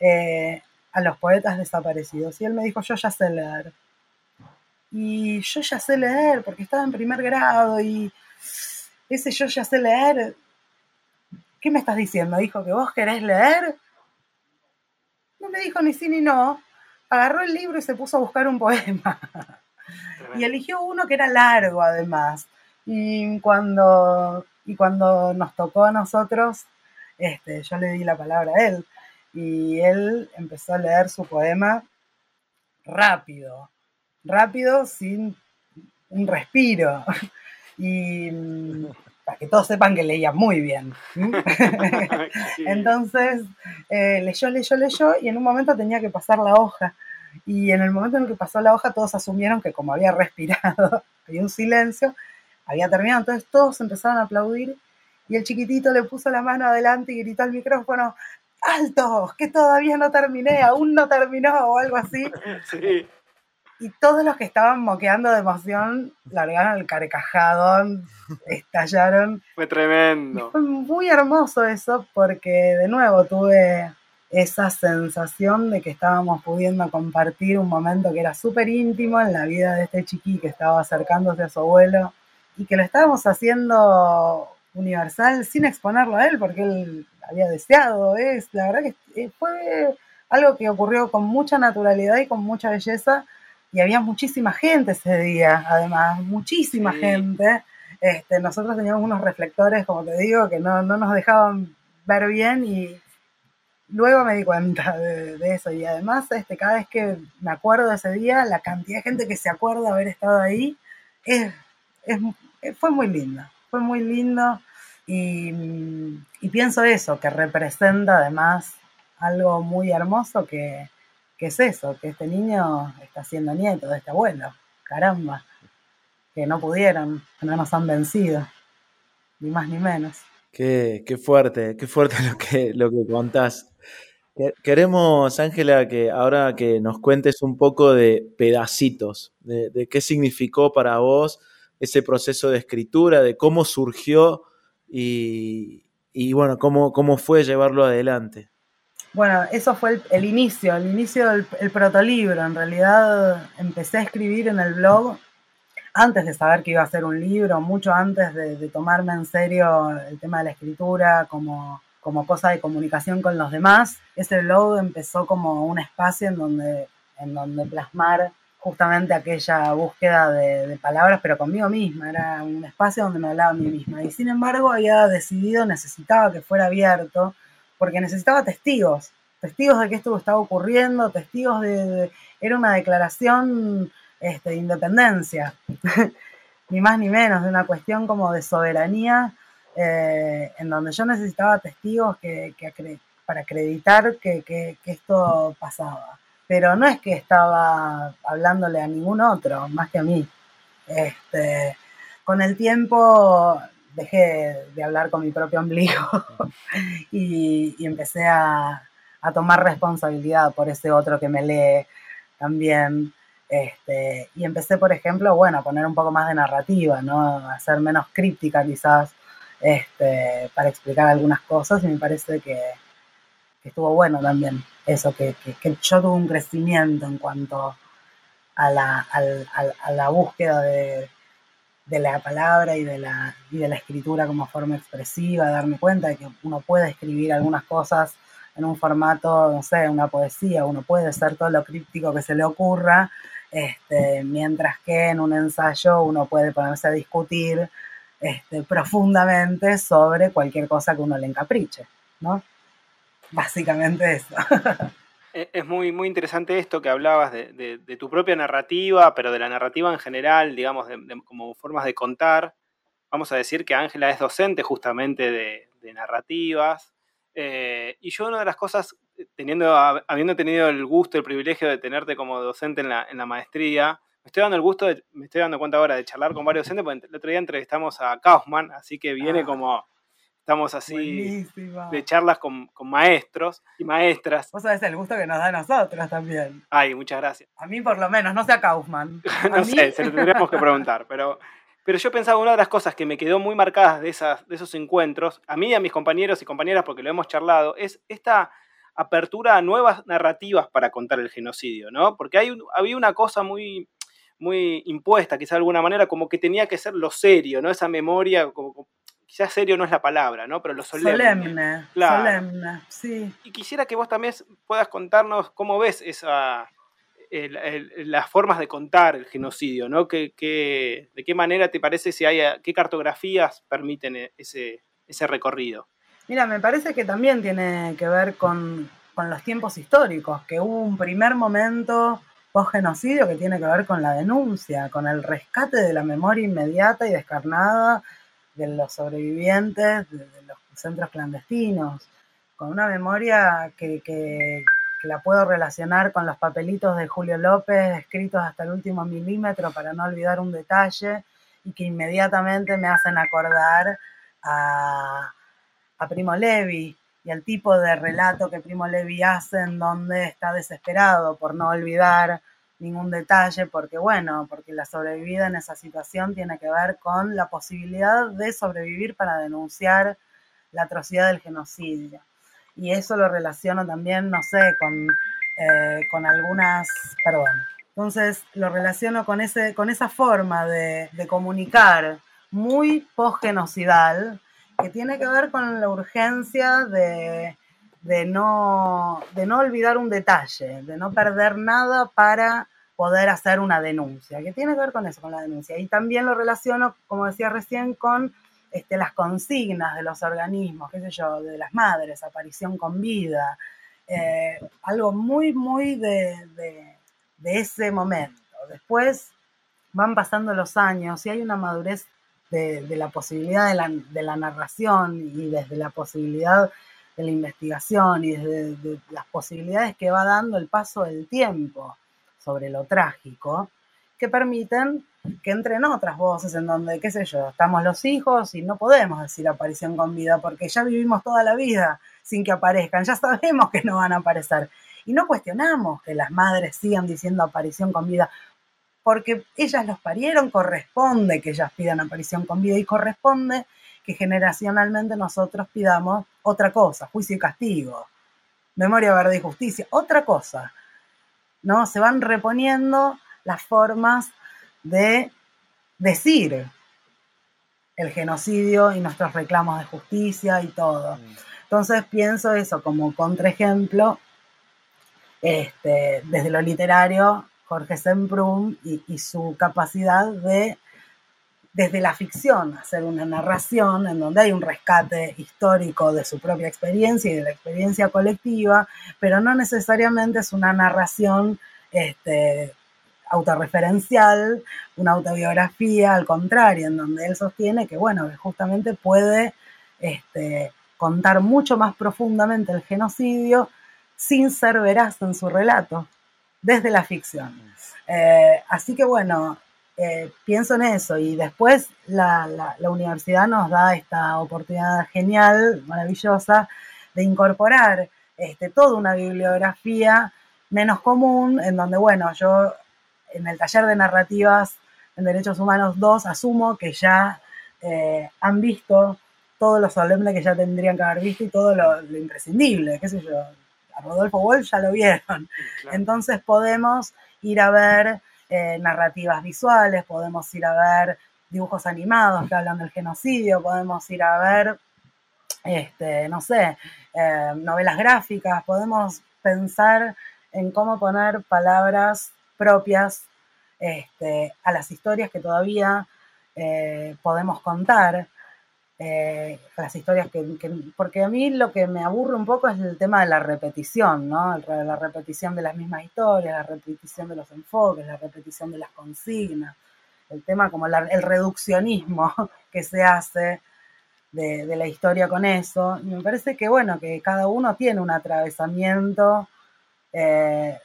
Speaker 4: eh, a los poetas desaparecidos. Y él me dijo, yo ya sé leer. Y yo ya sé leer porque estaba en primer grado y ese yo ya sé leer ¿Qué me estás diciendo? Dijo que vos querés leer. No me dijo ni sí ni no. Agarró el libro y se puso a buscar un poema. y eligió uno que era largo además. Y cuando, y cuando nos tocó a nosotros, este, yo le di la palabra a él. Y él empezó a leer su poema rápido. Rápido, sin un respiro. Y para que todos sepan que leía muy bien. Entonces, eh, leyó, leyó, leyó y en un momento tenía que pasar la hoja. Y en el momento en el que pasó la hoja, todos asumieron que como había respirado, había un silencio, había terminado. Entonces todos empezaron a aplaudir y el chiquitito le puso la mano adelante y gritó al micrófono, ¡Alto! Que todavía no terminé, aún no terminó o algo así.
Speaker 2: Sí
Speaker 4: y todos los que estaban moqueando de emoción largaron el carcajadón, estallaron.
Speaker 2: Fue tremendo.
Speaker 4: fue muy hermoso eso porque de nuevo tuve esa sensación de que estábamos pudiendo compartir un momento que era súper íntimo en la vida de este chiqui que estaba acercándose a su abuelo y que lo estábamos haciendo universal sin exponerlo a él, porque él había deseado, es, la verdad que eh, fue algo que ocurrió con mucha naturalidad y con mucha belleza, y había muchísima gente ese día, además, muchísima gente. Este, nosotros teníamos unos reflectores, como te digo, que no, no nos dejaban ver bien y luego me di cuenta de, eso. Y además, este, cada vez que me acuerdo de ese día, la cantidad de gente que se acuerda de haber estado ahí, es, fue muy linda. Fue muy lindo. Y, y, pienso eso, que representa además algo muy hermoso que, que es eso, que este niño está siendo nieto de este abuelo. Caramba, que no pudieron, que no nos han vencido, ni más ni menos.
Speaker 1: Qué, qué fuerte, qué fuerte lo que, lo que contás. Queremos, Ángela, que ahora que nos cuentes un poco de pedacitos, de, qué significó para vos ese proceso de escritura, de cómo surgió y, bueno, cómo, cómo fue llevarlo adelante.
Speaker 4: Bueno, eso fue el, inicio, el inicio del el protolibro. En realidad empecé a escribir en el blog antes de saber que iba a ser un libro, mucho antes de, tomarme en serio el tema de la escritura como, como cosa de comunicación con los demás. Ese blog empezó como un espacio en donde, en donde plasmar justamente aquella búsqueda de, de, palabras, pero conmigo misma, era un espacio donde me hablaba a mí misma. Y sin embargo había decidido, necesitaba que fuera abierto, porque necesitaba testigos, testigos de que esto estaba ocurriendo, testigos de, era una declaración este, de independencia, ni más ni menos, de una cuestión como de soberanía, eh, en donde yo necesitaba testigos que, para acreditar que, esto pasaba. Pero no es que estaba hablándole a ningún otro, más que a mí. Este, con el tiempo dejé de hablar con mi propio ombligo y, empecé a, tomar responsabilidad por ese otro que me lee también. Este, y empecé, por ejemplo, bueno, a poner un poco más de narrativa, ¿no? A ser menos críptica quizás este, para explicar algunas cosas y me parece que, estuvo bueno también eso, que, yo tuve un crecimiento en cuanto a la, a la búsqueda de, de la palabra y de la, y de la escritura como forma expresiva, darme cuenta de que uno puede escribir algunas cosas en un formato, no sé, una poesía, uno puede ser todo lo críptico que se le ocurra, este, mientras que en un ensayo uno puede ponerse a discutir este, profundamente sobre cualquier cosa que uno le encapriche, ¿no? Básicamente eso.
Speaker 2: E, es muy, muy interesante esto que hablabas de, tu propia narrativa, pero de la narrativa en general, digamos, como formas de contar. Vamos a decir que Ángela es docente justamente de, narrativas. Eh, y yo una de las cosas, teniendo, habiendo tenido el gusto, el privilegio de tenerte como docente en la, en la maestría, me estoy dando el gusto, me estoy dando cuenta ahora de charlar con varios docentes, porque el otro día entrevistamos a Kaufman, así que viene ah. como Estamos así de charlas con, maestros y maestras.
Speaker 4: Vos sabés el gusto que nos da a nosotros también.
Speaker 2: Ay, muchas gracias.
Speaker 4: A mí por lo menos, no sé a Kaufman.
Speaker 2: no sé, se lo tendríamos que preguntar, pero... Pero yo pensaba, una de las cosas que me quedó muy marcadas de, esas, de esos encuentros, a mí y a mis compañeros y compañeras, porque lo hemos charlado, es esta apertura a nuevas narrativas para contar el genocidio, ¿no? Porque hay había una cosa muy, muy impuesta, quizá de alguna manera, como que tenía que ser lo serio, ¿no? Esa memoria, como, quizás serio no es la palabra, ¿no? Pero lo solemne.
Speaker 4: Solemne, solemne, sí.
Speaker 2: Y quisiera que vos también puedas contarnos cómo ves esa, las formas de contar el genocidio, ¿no? ¿Qué, de qué manera te parece si hay, qué cartografías permiten e, ese, ese recorrido?
Speaker 4: Mira, me parece que también tiene que ver con, con los tiempos históricos, que hubo un primer momento post-genocidio que tiene que ver con la denuncia, con el rescate de la memoria inmediata y descarnada de los sobrevivientes de, los centros clandestinos, con una memoria que, la puedo relacionar con los papelitos de Julio López escritos hasta el último milímetro para no olvidar un detalle y que inmediatamente me hacen acordar a, a Primo Levi y al tipo de relato que Primo Levi hace en donde está desesperado por no olvidar ningún detalle, porque bueno, porque la sobrevivida en esa situación tiene que ver con la posibilidad de sobrevivir para denunciar la atrocidad del genocidio. Y eso lo relaciono también, no sé, con, eh, con algunas, perdón, entonces lo relaciono con, ese, con esa forma de, de comunicar muy post-genocidal que tiene que ver con la urgencia de, no, de no olvidar un detalle, de no perder nada para poder hacer una denuncia, que tiene que ver con eso, con la denuncia. Y también lo relaciono, como decía recién, con este, las consignas de los organismos, qué sé yo, de las madres, aparición con vida, eh, algo muy, muy de, ese momento. Después van pasando los años y hay una madurez de, la posibilidad de la, de la, narración y desde la posibilidad de la investigación y desde las posibilidades que va dando el paso del tiempo sobre lo trágico, que permiten que entren otras voces en donde, qué sé yo, estamos los hijos y no podemos decir aparición con vida porque ya vivimos toda la vida sin que aparezcan, ya sabemos que no van a aparecer. Y no cuestionamos que las madres sigan diciendo aparición con vida, porque ellas los parieron, corresponde que ellas pidan aparición con vida y corresponde que generacionalmente nosotros pidamos otra cosa, juicio y castigo, memoria, verdad y justicia, otra cosa. ¿no? Se van reponiendo las formas de decir el genocidio y nuestros reclamos de justicia y todo. Mm. Entonces pienso eso como contraejemplo, este, desde lo literario, Jorge Semprún y, y, su capacidad de, desde la ficción, hacer una narración en donde hay un rescate histórico de su propia experiencia y de la experiencia colectiva, pero no necesariamente es una narración este, autorreferencial, una autobiografía, al contrario, en donde él sostiene que, bueno, justamente puede este, contar mucho más profundamente el genocidio sin ser veraz en su relato, desde la ficción. Eh, así que bueno, eh, pienso en eso y después la, universidad nos da esta oportunidad genial, maravillosa, de incorporar este, toda una bibliografía menos común, en donde, bueno, yo en el taller de narrativas en Derechos Humanos 2 asumo que ya eh, han visto todo lo solemne que ya tendrían que haber visto y todo lo, imprescindible, qué sé yo. A Rodolfo Wolf ya lo vieron. Entonces podemos ir a ver eh, narrativas visuales, podemos ir a ver dibujos animados que hablan del genocidio, podemos ir a ver, este, no sé, eh, novelas gráficas, podemos pensar en cómo poner palabras propias este, a las historias que todavía eh, podemos contar, eh, las historias que, porque a mí lo que me aburre un poco es el tema de la repetición, ¿no? La repetición de las mismas historias, la repetición de los enfoques, la repetición de las consignas, el tema como el reduccionismo que se hace de, la historia con eso. Me parece que, bueno, que cada uno tiene un atravesamiento eh,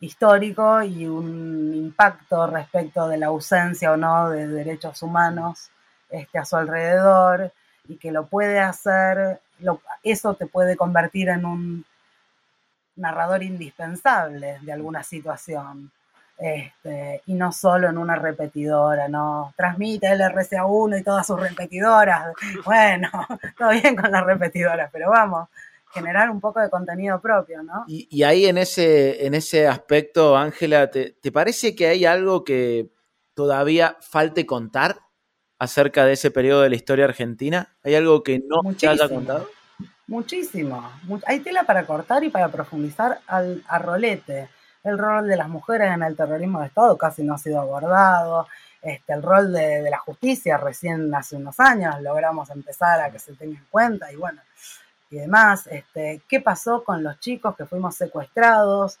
Speaker 4: histórico y un impacto respecto de la ausencia o no de derechos humanos este, a su alrededor y que lo puede hacer, eso te puede convertir en un narrador indispensable de alguna situación. Este, y no solo en una repetidora, no transmite el RCA1 y todas sus repetidoras. Bueno, todo bien con las repetidoras, pero vamos, generar un poco de contenido propio, ¿no?
Speaker 1: Y, ahí en ese, en ese aspecto, Ángela, ¿te, parece que hay algo que todavía falte contar acerca de ese periodo de la historia argentina? ¿Hay algo que no se haya contado?
Speaker 4: Muchísimo. Hay tela para cortar y para profundizar al, a rolete. El rol de las mujeres en el terrorismo de Estado casi no ha sido abordado. Este, el rol de, de la justicia recién hace unos años logramos empezar a que se tenga en cuenta y bueno, y demás, este, qué pasó con los chicos que fuimos secuestrados,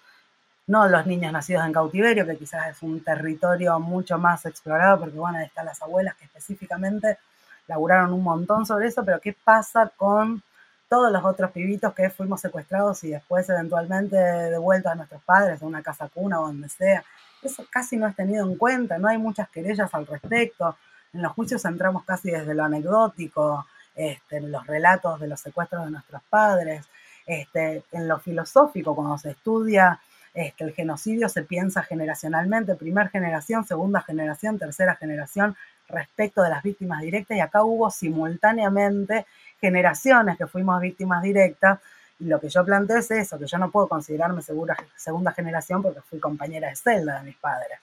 Speaker 4: no los niños nacidos en cautiverio, que quizás es un territorio mucho más explorado, porque bueno, están las abuelas que específicamente laburaron un montón sobre eso, pero qué pasa con todos los otros pibitos que fuimos secuestrados y después eventualmente devueltos a nuestros padres, a una casa cuna o donde sea. Eso casi no es tenido en cuenta, no hay muchas querellas al respecto. En los juicios entramos casi desde lo anecdótico, este, en los relatos de los secuestros de nuestros padres, este, en lo filosófico, cuando se estudia este, el genocidio, se piensa generacionalmente, primera generación, segunda generación, tercera generación, respecto de las víctimas directas, y acá hubo simultáneamente generaciones que fuimos víctimas directas, y lo que yo planteo es eso, que yo no puedo considerarme segura, segunda generación porque fui compañera de celda de mis padres.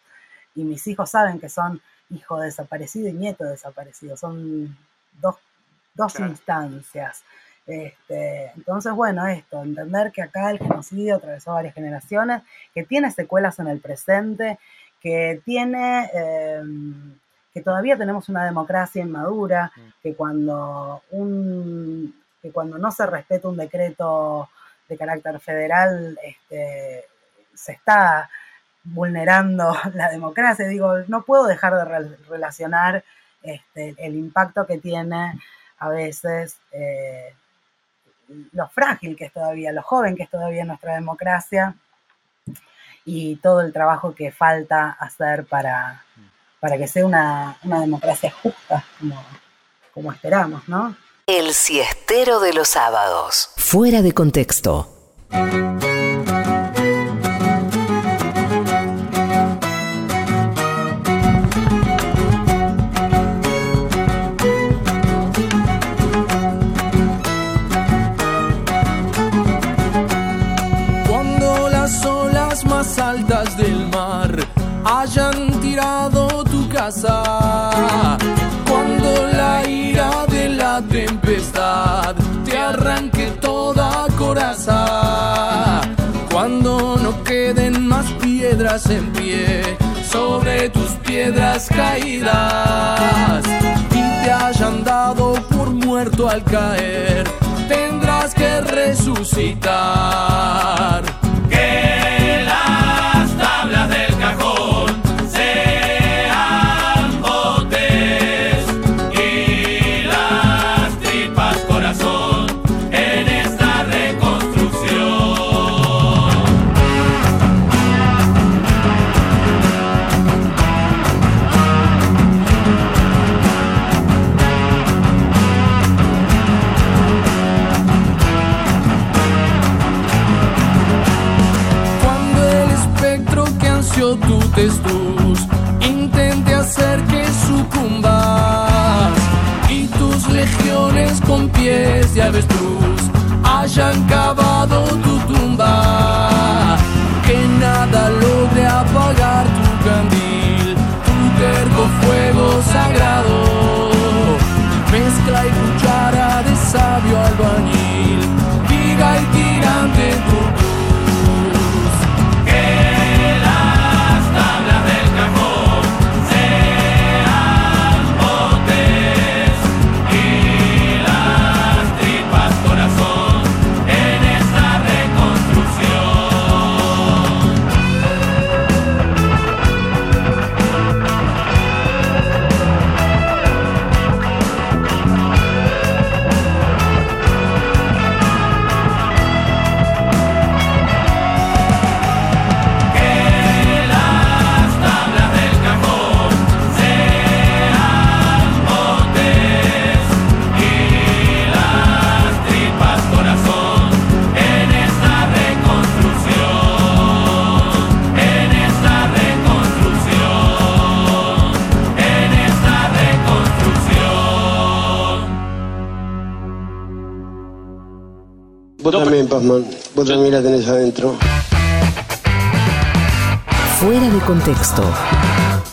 Speaker 4: Y mis hijos saben que son hijo desaparecido y nieto desaparecido. Son dos dos instancias. Este, entonces, bueno, esto, entender que acá el genocidio atravesó varias generaciones, que tiene secuelas en el presente, que tiene, em, que todavía tenemos una democracia inmadura, mm. que cuando, un, que cuando no se respeta un decreto de carácter federal, este, se está vulnerando la democracia. Digo, no puedo dejar de relacionar este, el impacto que tiene a veces eh, lo frágil que es todavía, lo joven que es todavía nuestra democracia y todo el trabajo que falta hacer para, para que sea una, democracia justa, como, como esperamos, ¿no?
Speaker 10: El siestero de los sábados. Fuera de contexto.
Speaker 11: Cuando la ira de la tempestad te arranque toda coraza. Cuando no queden más piedras en pie sobre tus piedras caídas y te hayan dado por muerto al caer, tendrás que resucitar. intente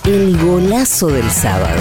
Speaker 10: El golazo del sábado.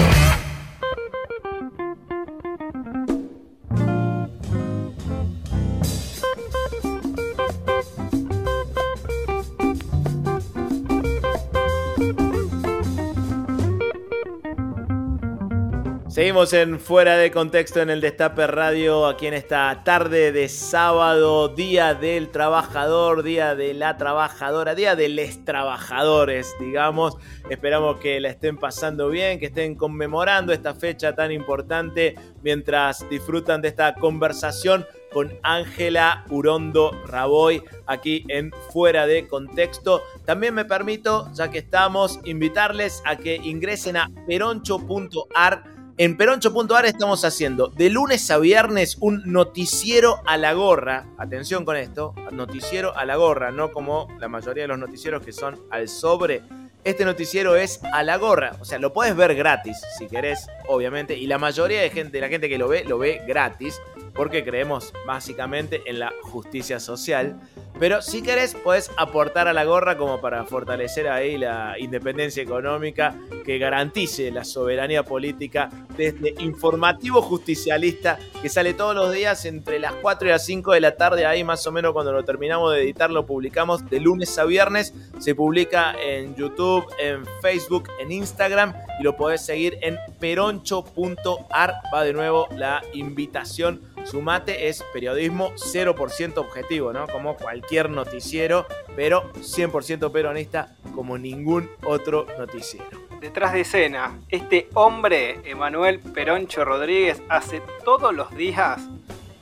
Speaker 1: En Fuera de Contexto en el Destape Radio, aquí en esta tarde de sábado, Día del Trabajador, Día de la Trabajadora, Día de les Trabajadores, digamos. Esperamos que la estén pasando bien, que estén conmemorando esta fecha tan importante mientras disfrutan de esta conversación con Ángela Urondo Raboy aquí en Fuera de Contexto. También me permito, ya que estamos, invitarles a que ingresen a peroncho.ar en peroncho.ar estamos haciendo de lunes a viernes un noticiero a la gorra. Atención con esto, noticiero a la gorra, no como la mayoría de los noticieros que son al sobre. Este noticiero es a la gorra, o sea, lo puedes ver gratis si querés, obviamente, y la mayoría de, gente, la gente que lo ve, lo ve gratis, porque creemos básicamente en la justicia social. Pero si querés, podés aportar a la gorra como para fortalecer ahí la independencia económica que garantice la soberanía política de este informativo justicialista que sale todos los días entre las 4 y las 5 de la tarde. Ahí más o menos cuando lo terminamos de editar lo publicamos de lunes a viernes. Se publica en YouTube, en Facebook, en Instagram y lo podés seguir en peroncho.ar. Va de nuevo la invitación Sumate es periodismo 0% objetivo, ¿no? Como cualquier noticiero, pero 100% peronista como ningún otro noticiero.
Speaker 2: Detrás de escena, este hombre, Emanuel Peroncho Rodríguez, hace todos los días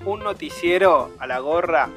Speaker 2: un noticiero a la gorra,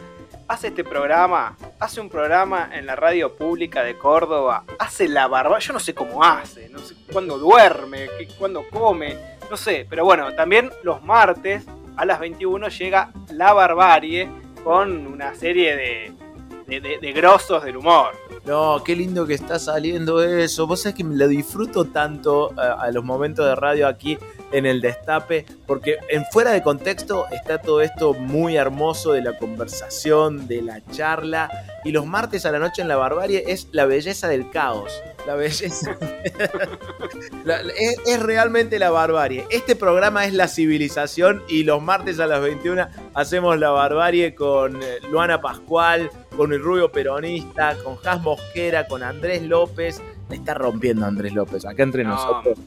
Speaker 2: hace este programa, hace un programa en la radio pública de Córdoba, hace la barba, yo no sé cómo hace, no sé cuándo duerme, cuándo come, no sé, pero bueno, también los martes a las 21 llega La Barbarie con una serie de, de, grosos del humor.
Speaker 1: No, qué lindo que está saliendo eso. Vos sabés que me lo disfruto tanto eh, a los momentos de radio aquí en el destape, porque en fuera de contexto está todo esto muy hermoso de la conversación, de la charla, y los martes a la noche en la barbarie es la belleza del caos. La belleza. es, realmente la barbarie. Este programa es la civilización y los martes a las 21 hacemos la barbarie con eh, Luana Pascual, con el rubio peronista, con Jas Mosquera, con Andrés López. Me está rompiendo Andrés López, acá entre nosotros.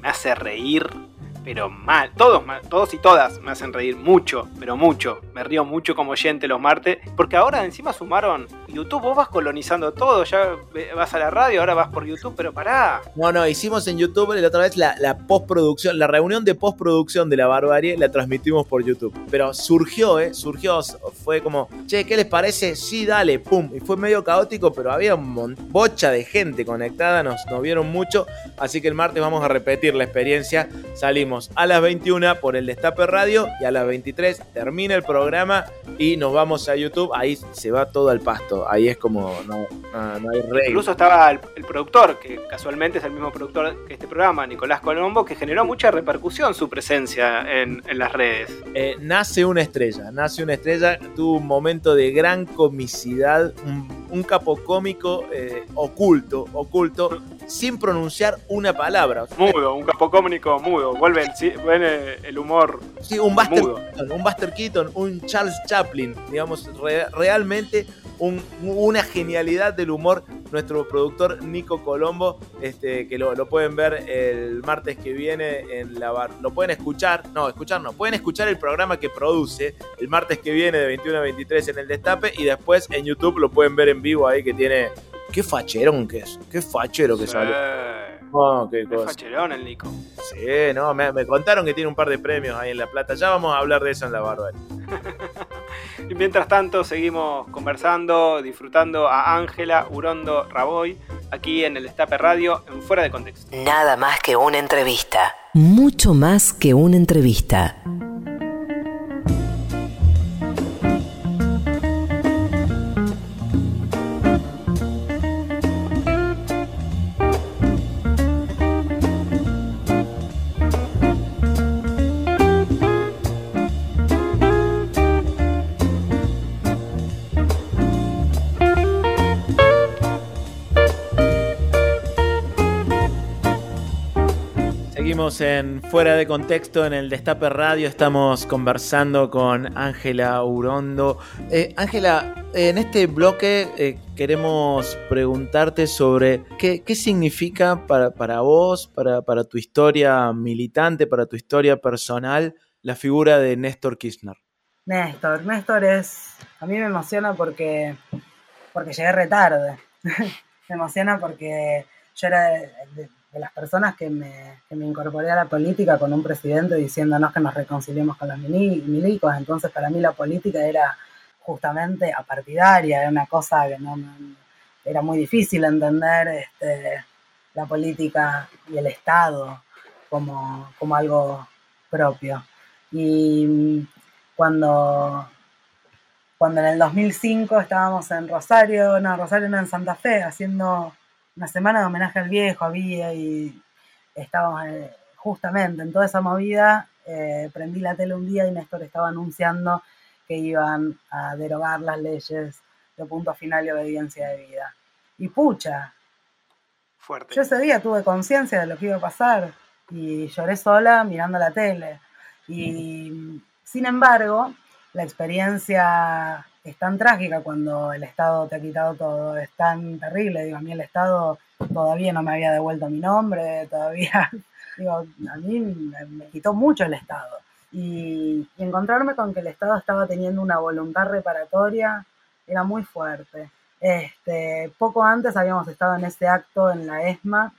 Speaker 2: Me hace reír pero mal. Todos, todos y todas me hacen reír mucho, pero mucho. Me río mucho como oyente los martes, porque ahora encima sumaron YouTube. Vos vas colonizando todo, ya vas a la radio, ahora vas por YouTube, pero pará.
Speaker 1: No, no, hicimos en YouTube la otra vez la, postproducción, la reunión de postproducción de la barbarie, la transmitimos por YouTube. Pero surgió, ¿eh? Surgió, fue como, che, ¿qué les parece? Sí, dale, pum. Y fue medio caótico, pero había un bocha de gente conectada, nos vieron mucho. Así que el martes vamos a repetir la experiencia. Salimos a las 21 por el Destape Radio y a las 23 termina el programa y nos vamos a YouTube. Ahí se va todo al pasto. Ahí es como no, hay rey.
Speaker 2: Incluso estaba el, productor, que casualmente es el mismo productor que este programa, Nicolás Colombo, que generó mucha repercusión su presencia en, las redes.
Speaker 1: Eh, nace una estrella, nace una estrella, tuvo un momento de gran comicidad, un, capo cómico eh, oculto, oculto, sin pronunciar una palabra.
Speaker 2: Mudo, un capo cómico mudo. Vuelve el, el humor.
Speaker 1: Sí, un Buster, Keaton, un Buster Keaton, un Charles Chaplin, digamos, realmente una genialidad del humor. Nuestro productor Nico Colombo, este, que lo, pueden ver el martes que viene en la bar. Lo pueden escuchar, no, escuchar no, pueden escuchar el programa que produce el martes que viene de 21 a 23 en el Destape y después en YouTube lo pueden ver en vivo ahí que tiene. Qué facherón que es, qué fachero que sale.
Speaker 2: Oh, qué cosa. facherón el Nico.
Speaker 1: Sí, no, me, contaron que tiene un par de premios ahí en La Plata. Ya vamos a hablar de eso en la barbarie.
Speaker 2: y mientras tanto, seguimos conversando, disfrutando a Ángela Urondo Raboy aquí en el Estape Radio en Fuera de Contexto.
Speaker 10: Nada más que una entrevista. Mucho más que una entrevista.
Speaker 1: En Fuera de Contexto en el Destape Radio. Estamos conversando con Ángela Urondo. Eh, Ángela, en este bloque eh, queremos preguntarte sobre qué, significa para, para vos, para, para, tu historia militante, para tu historia personal, la figura de Néstor Kirchner.
Speaker 4: Néstor, Néstor es. A mí me emociona porque, porque llegué retarde. me emociona porque yo era las personas que me, que me, incorporé a la política con un presidente diciéndonos que nos reconciliemos con los milicos. Entonces, para mí la política era justamente apartidaria, era una cosa que no, era muy difícil entender este, la política y el Estado como, como algo propio. Y cuando, cuando en el 2005 estábamos en Rosario, no, Rosario no, en Santa Fe, haciendo una semana de homenaje al viejo había y estábamos eh, justamente en toda esa movida. Eh, prendí la tele un día y Néstor estaba anunciando que iban a derogar las leyes de punto final y obediencia de vida. Y pucha,
Speaker 2: Fuerte.
Speaker 4: yo ese día tuve conciencia de lo que iba a pasar y lloré sola mirando la tele. Y sin embargo, la experiencia es tan trágica cuando el Estado te ha quitado todo, es tan terrible. Digo, a mí el Estado todavía no me había devuelto mi nombre, todavía, digo, a mí me, quitó mucho el Estado. Y, encontrarme con que el Estado estaba teniendo una voluntad reparatoria era muy fuerte. Este, poco antes habíamos estado en ese acto en la ESMA,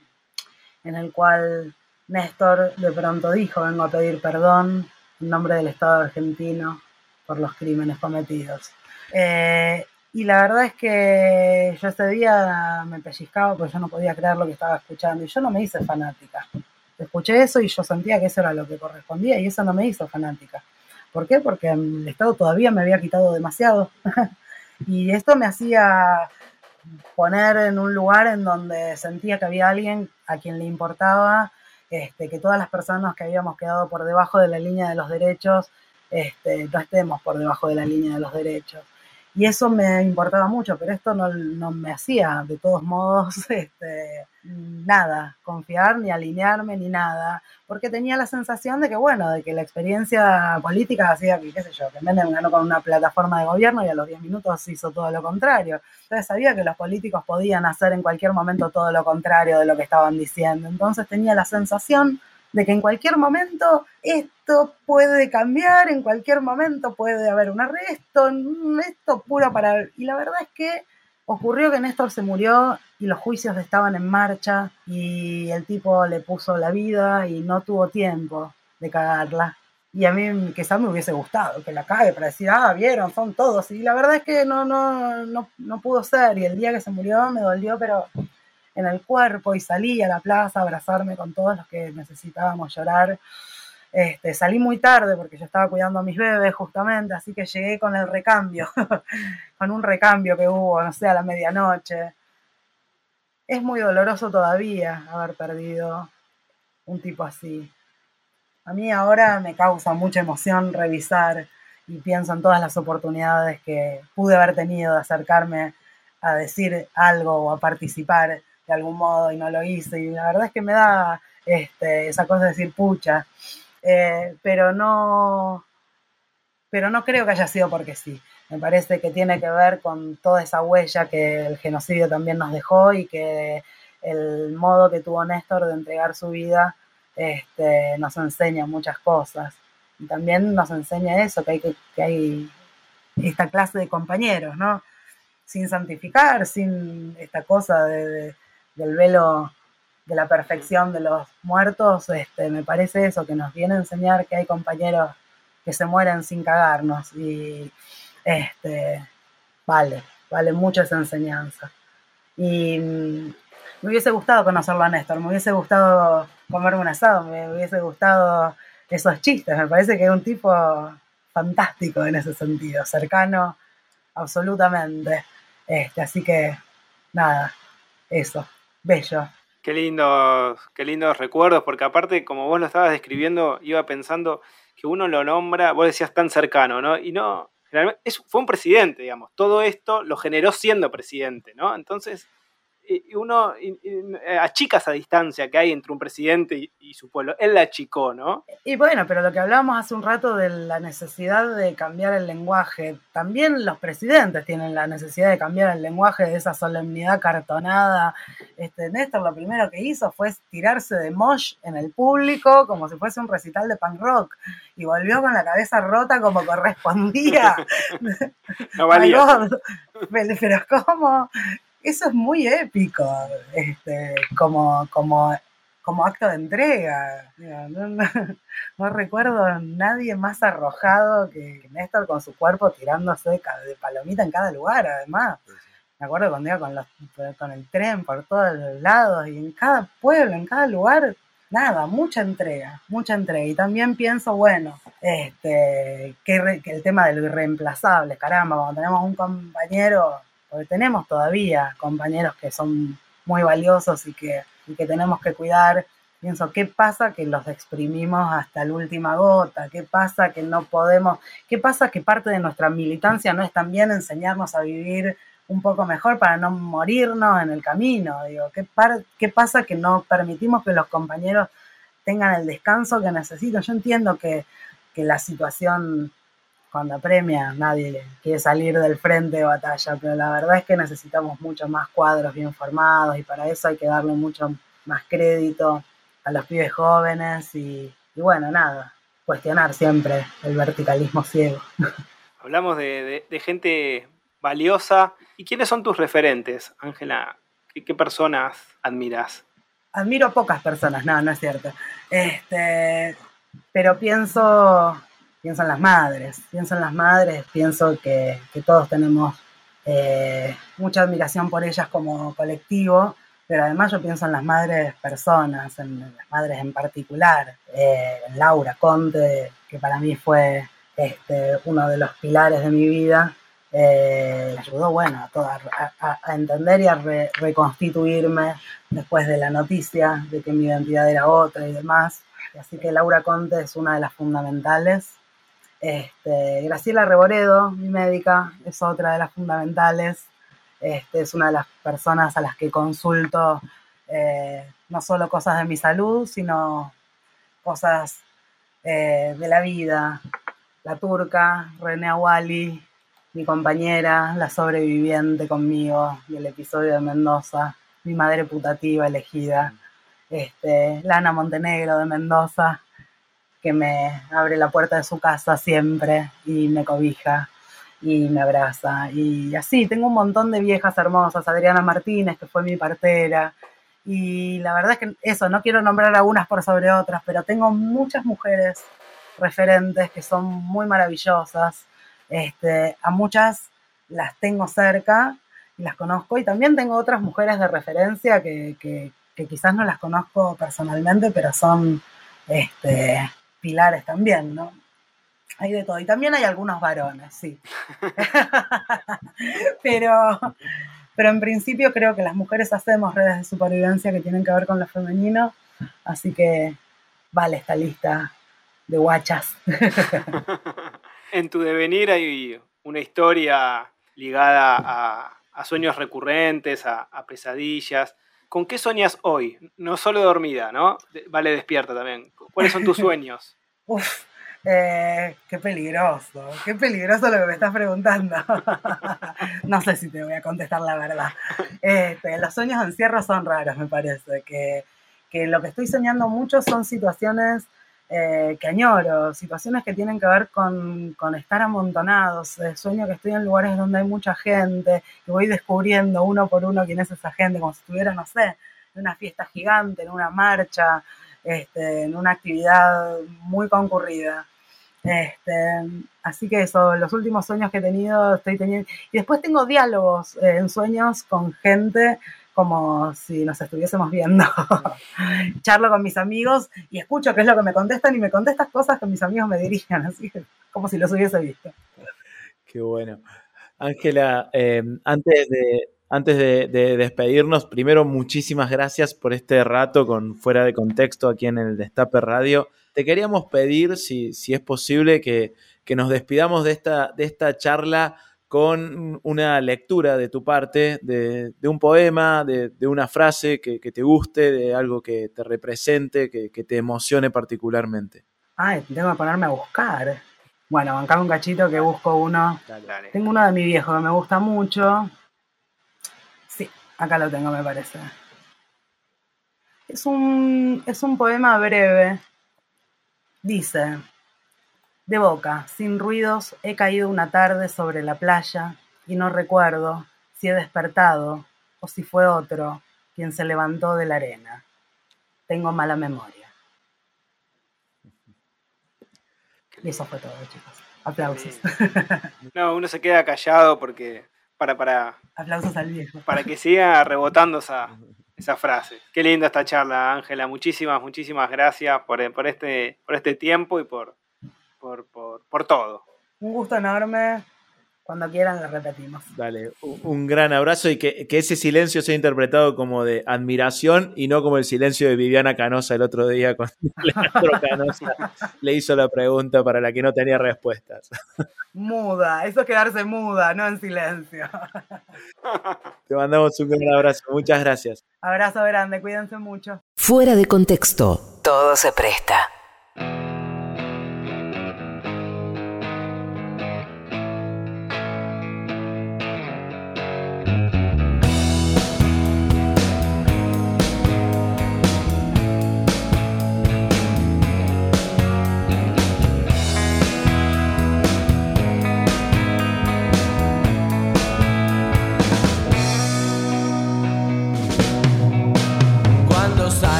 Speaker 4: en el cual Néstor de pronto dijo, vengo a pedir perdón en nombre del Estado argentino por los crímenes cometidos. Eh, y la verdad es que yo ese día me pellizcaba porque yo no podía creer lo que estaba escuchando y yo no me hice fanática. Escuché eso y yo sentía que eso era lo que correspondía y eso no me hizo fanática. ¿Por qué? Porque el Estado todavía me había quitado demasiado. y esto me hacía poner en un lugar en donde sentía que había alguien a quien le importaba este, que todas las personas que habíamos quedado por debajo de la línea de los derechos este, no estemos por debajo de la línea de los derechos. Y eso me importaba mucho, pero esto no, no me hacía, de todos modos, este, nada, confiar, ni alinearme, ni nada, porque tenía la sensación de que, bueno, de que la experiencia política hacía que, qué sé yo, que Menem ganó con una plataforma de gobierno y a los 10 minutos hizo todo lo contrario. Entonces sabía que los políticos podían hacer en cualquier momento todo lo contrario de lo que estaban diciendo. Entonces tenía la sensación de que en cualquier momento esto puede cambiar, en cualquier momento puede haber un arresto, esto puro para... Y la verdad es que ocurrió que Néstor se murió y los juicios estaban en marcha y el tipo le puso la vida y no tuvo tiempo de cagarla. Y a mí quizás me hubiese gustado que la cague para decir, ah, vieron, son todos. Y la verdad es que no, no, no, no pudo ser. Y el día que se murió me dolió, pero en el cuerpo y salí a la plaza a abrazarme con todos los que necesitábamos llorar. Este, salí muy tarde porque yo estaba cuidando a mis bebés justamente, así que llegué con el recambio, con un recambio que hubo, no sé, a la medianoche. Es muy doloroso todavía haber perdido un tipo así. A mí ahora me causa mucha emoción revisar y pienso en todas las oportunidades que pude haber tenido de acercarme a decir algo o a participar de algún modo y no lo hice. Y la verdad es que me da este, esa cosa de decir pucha, eh, pero no pero no creo que haya sido porque sí. Me parece que tiene que ver con toda esa huella que el genocidio también nos dejó y que el modo que tuvo Néstor de entregar su vida este, nos enseña muchas cosas. Y también nos enseña eso, que hay, que, hay esta clase de compañeros, ¿no? Sin santificar, sin esta cosa de del velo de la perfección de los muertos, este, me parece eso, que nos viene a enseñar que hay compañeros que se mueren sin cagarnos y este, vale, vale mucho esa enseñanza. Y mm, me hubiese gustado conocerlo a Néstor, me hubiese gustado comerme un asado, me hubiese gustado esos chistes, me parece que es un tipo fantástico en ese sentido, cercano absolutamente. Este, así que nada, eso bello.
Speaker 2: Qué lindos, qué lindos recuerdos, porque aparte, como vos lo estabas describiendo, iba pensando que uno lo nombra, vos decías tan cercano, ¿no? Y no, es, fue un presidente, digamos, todo esto lo generó siendo presidente, ¿no? Entonces, uno achica esa distancia que hay entre un presidente y, y, su pueblo. Él la achicó, ¿no?
Speaker 4: Y bueno, pero lo que hablábamos hace un rato de la necesidad de cambiar el lenguaje, también los presidentes tienen la necesidad de cambiar el lenguaje de esa solemnidad cartonada. Este, Néstor lo primero que hizo fue tirarse de mosh en el público como si fuese un recital de punk rock y volvió con la cabeza rota como correspondía.
Speaker 2: no valía.
Speaker 4: pero, pero ¿cómo? Eso es muy épico, este, como, como, como acto de entrega. No, no, no, recuerdo a nadie más arrojado que Néstor con su cuerpo tirándose de, palomita en cada lugar, además. Me acuerdo cuando iba con, los, con el tren por todos los lados y en cada pueblo, en cada lugar, nada, mucha entrega, mucha entrega. Y también pienso, bueno, este, que, re, que el tema del irreemplazable, caramba, cuando tenemos un compañero porque tenemos todavía compañeros que son muy valiosos y que, y que tenemos que cuidar. Pienso, ¿qué pasa que los exprimimos hasta la última gota? ¿Qué pasa que no podemos? ¿Qué pasa que parte de nuestra militancia no es también enseñarnos a vivir un poco mejor para no morirnos en el camino? Digo, ¿qué, ¿qué pasa que no permitimos que los compañeros tengan el descanso que necesitan? Yo entiendo que, que la situación cuando apremia nadie quiere salir del frente de batalla, pero la verdad es que necesitamos muchos más cuadros bien formados y para eso hay que darle mucho más crédito a los pibes jóvenes y, bueno, nada, cuestionar siempre el verticalismo ciego.
Speaker 2: Hablamos de, gente valiosa. ¿Y quiénes son tus referentes, Ángela? ¿Qué, personas admiras?
Speaker 4: Admiro a pocas personas, no, no es cierto. Este, pero pienso, pienso en las madres, pienso en las madres, pienso que, todos tenemos eh, mucha admiración por ellas como colectivo pero además yo pienso en las madres personas, en las madres en particular, eh, en Laura Conte, que para mí fue este, uno de los pilares de mi vida, eh, ayudó bueno, a, a, entender y a reconstituirme después de la noticia de que mi identidad era otra y demás. Así que Laura Conte es una de las fundamentales. Este, Graciela Reboredo, mi médica, es otra de las fundamentales. Este, es una de las personas a las que consulto eh, no solo cosas de mi salud, sino cosas eh, de la vida. La turca, René Awali, mi compañera, la sobreviviente conmigo del episodio de Mendoza, mi madre putativa elegida, este, Lana Montenegro de Mendoza, que me abre la puerta de su casa siempre y me cobija y me abraza. Y así, tengo un montón de viejas hermosas, Adriana Martínez, que fue mi partera. Y la verdad es que eso, no quiero nombrar a unas por sobre otras, pero tengo muchas mujeres referentes que son muy maravillosas. Este, a muchas las tengo cerca y las conozco. Y también tengo otras mujeres de referencia que, que, que quizás no las conozco personalmente, pero son este, pilares también, ¿no? Hay de todo. Y también hay algunos varones, sí. pero, pero en principio creo que las mujeres hacemos redes de supervivencia que tienen que ver con lo femenino. Así que vale esta lista de guachas.
Speaker 2: en tu devenir hay una historia ligada a, sueños recurrentes, a, a, pesadillas. ¿Con qué soñas hoy? No solo dormida, ¿no? Vale, despierta también. ¿Cuáles son tus sueños?
Speaker 4: Uf, eh, qué peligroso, qué peligroso lo que me estás preguntando. no sé si te voy a contestar la verdad. Este, los sueños de encierro son raros, me parece, que, lo que estoy soñando mucho son situaciones eh, que añoro, situaciones que tienen que ver con, estar amontonados. sueño que estoy en lugares donde hay mucha gente y voy descubriendo uno por uno quién es esa gente, como si estuviera, no sé, en una fiesta gigante, en una marcha, este, en una actividad muy concurrida. Este, así que eso, los últimos sueños que he tenido, estoy teniendo. Y después tengo diálogos eh, en sueños con gente como si nos estuviésemos viendo. Charlo con mis amigos y escucho qué es lo que me contestan y me contestan cosas que mis amigos me dirigen, así que como si los hubiese visto.
Speaker 1: Qué bueno. Ángela, eh, antes de, antes de, despedirnos, primero muchísimas gracias por este rato con fuera de contexto aquí en el Destape Radio. Te queríamos pedir, si, si es posible, que, nos despidamos de esta, de esta charla con una lectura de tu parte, de, un poema, de, una frase que, te guste, de algo que te represente, que, te emocione particularmente.
Speaker 4: Ay, tengo que ponerme a buscar. Bueno, bancame un cachito que busco uno. Tengo uno de mi viejo que me gusta mucho, Acá lo tengo, me parece. Es un, es un poema breve. Dice, de boca, sin ruidos, he caído una tarde sobre la playa y no recuerdo si he despertado o si fue otro quien se levantó de la arena. Tengo mala memoria. Y eso fue todo, chicos. Aplausos.
Speaker 2: No, uno se queda callado porque para, para,
Speaker 4: Aplausos al viejo.
Speaker 2: Para que siga rebotando esa, esa frase. Qué linda esta charla, Ángela. Muchísimas, muchísimas gracias por, este, por este tiempo y por, por, por, todo.
Speaker 4: Un gusto enorme. Cuando quieran lo repetimos.
Speaker 1: Dale, un, gran abrazo y que, ese silencio sea interpretado como de admiración y no como el silencio de Viviana Canosa el otro día cuando Leandro Canosa le hizo la pregunta para la que no tenía respuestas.
Speaker 4: Muda, eso es quedarse muda, no en silencio.
Speaker 1: Te mandamos un gran abrazo, muchas gracias.
Speaker 4: Abrazo grande, cuídense mucho.
Speaker 10: Fuera de contexto, todo se presta.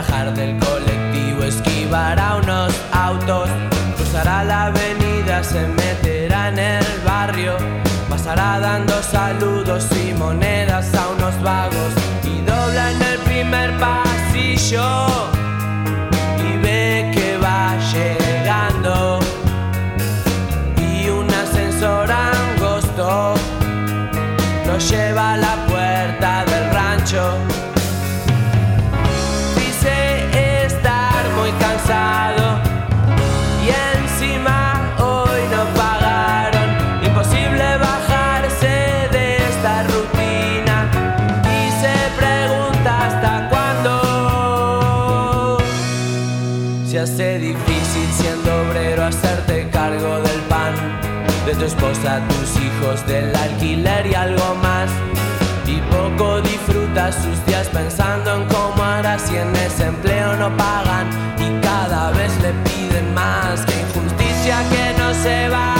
Speaker 12: Bajar del colectivo tu esposa, tus hijos, del alquiler y algo más. Y poco disfruta sus días pensando en cómo hará si en ese empleo no pagan. Y cada vez le piden más que injusticia que no se valore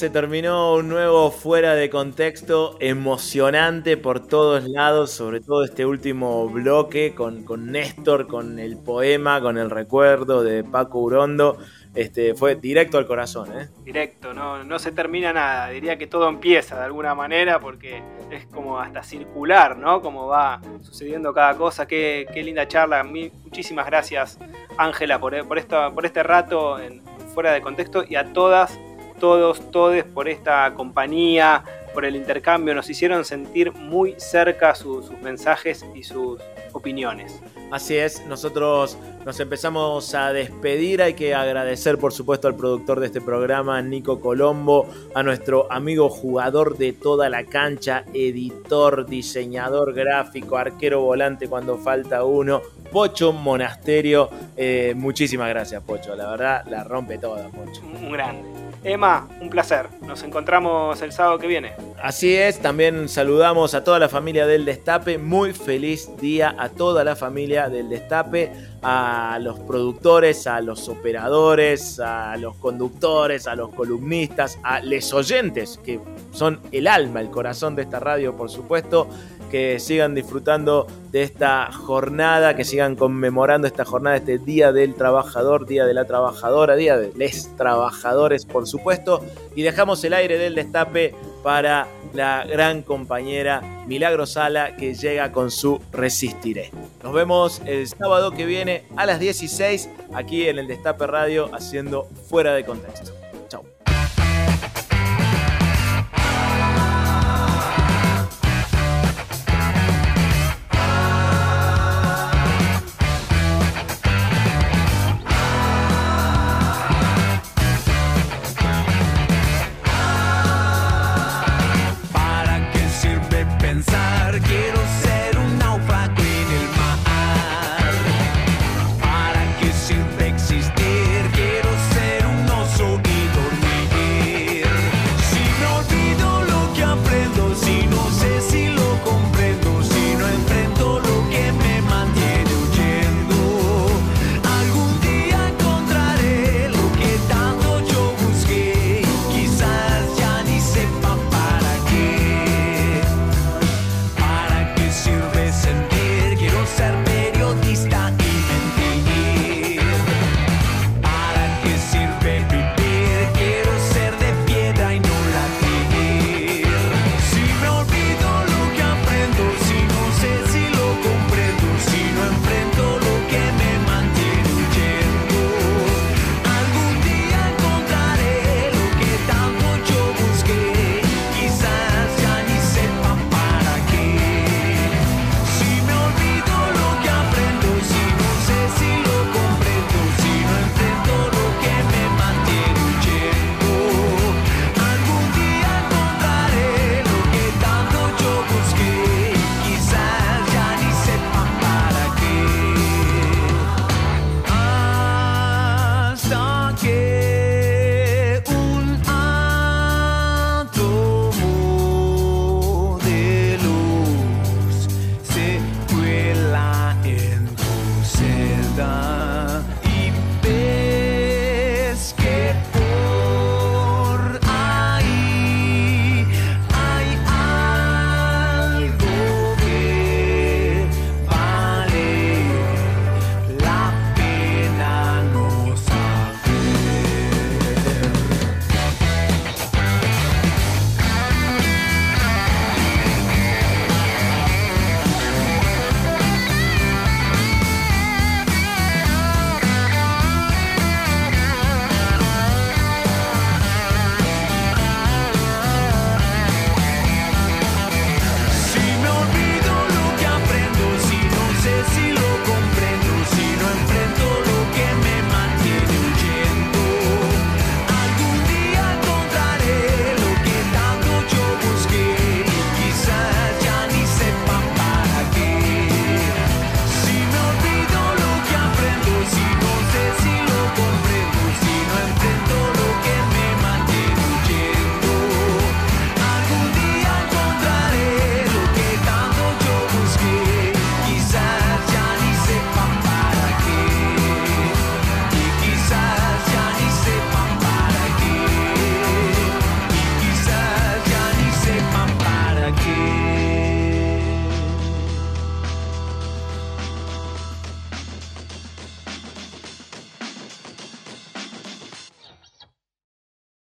Speaker 1: Se terminó un nuevo fuera de contexto emocionante por todos lados, sobre todo este último bloque con, con Néstor, con el poema, con el recuerdo de Paco Urondo. Este, fue directo al corazón, ¿eh?
Speaker 2: Directo, no, no se termina nada. Diría que todo empieza de alguna manera porque es como hasta circular, ¿no? Como va sucediendo cada cosa. Qué, qué linda charla. Muchísimas gracias, Ángela, por, por, por este rato en, fuera de contexto y a todas, todos, todes por esta compañía, por el intercambio. Nos hicieron sentir muy cerca sus mensajes y sus opiniones.
Speaker 1: Así es, nosotros nos empezamos a despedir. Hay que agradecer, por supuesto, al productor de este programa, Nico Colombo, a nuestro amigo jugador de toda la cancha, editor, diseñador gráfico, arquero volante cuando falta uno, Pocho Monasterio. Eh, muchísimas gracias, Pocho. La verdad, la rompe toda, Pocho.
Speaker 2: Un grande. Emma, un placer. Nos encontramos el sábado que viene.
Speaker 1: Así es, también saludamos a toda la familia del Destape. Muy feliz día a toda la familia del Destape, a los productores, a los operadores, a los conductores, a los columnistas, a los oyentes, que son el alma, el corazón de esta radio, por supuesto que sigan disfrutando de esta jornada, que sigan conmemorando esta jornada, este Día del Trabajador, Día de la Trabajadora, Día de les Trabajadores, por supuesto. Y dejamos el aire del destape para la gran compañera Milagro Sala que llega con su Resistiré. Nos vemos el sábado que viene a las 16 aquí en el Destape Radio haciendo fuera de contexto.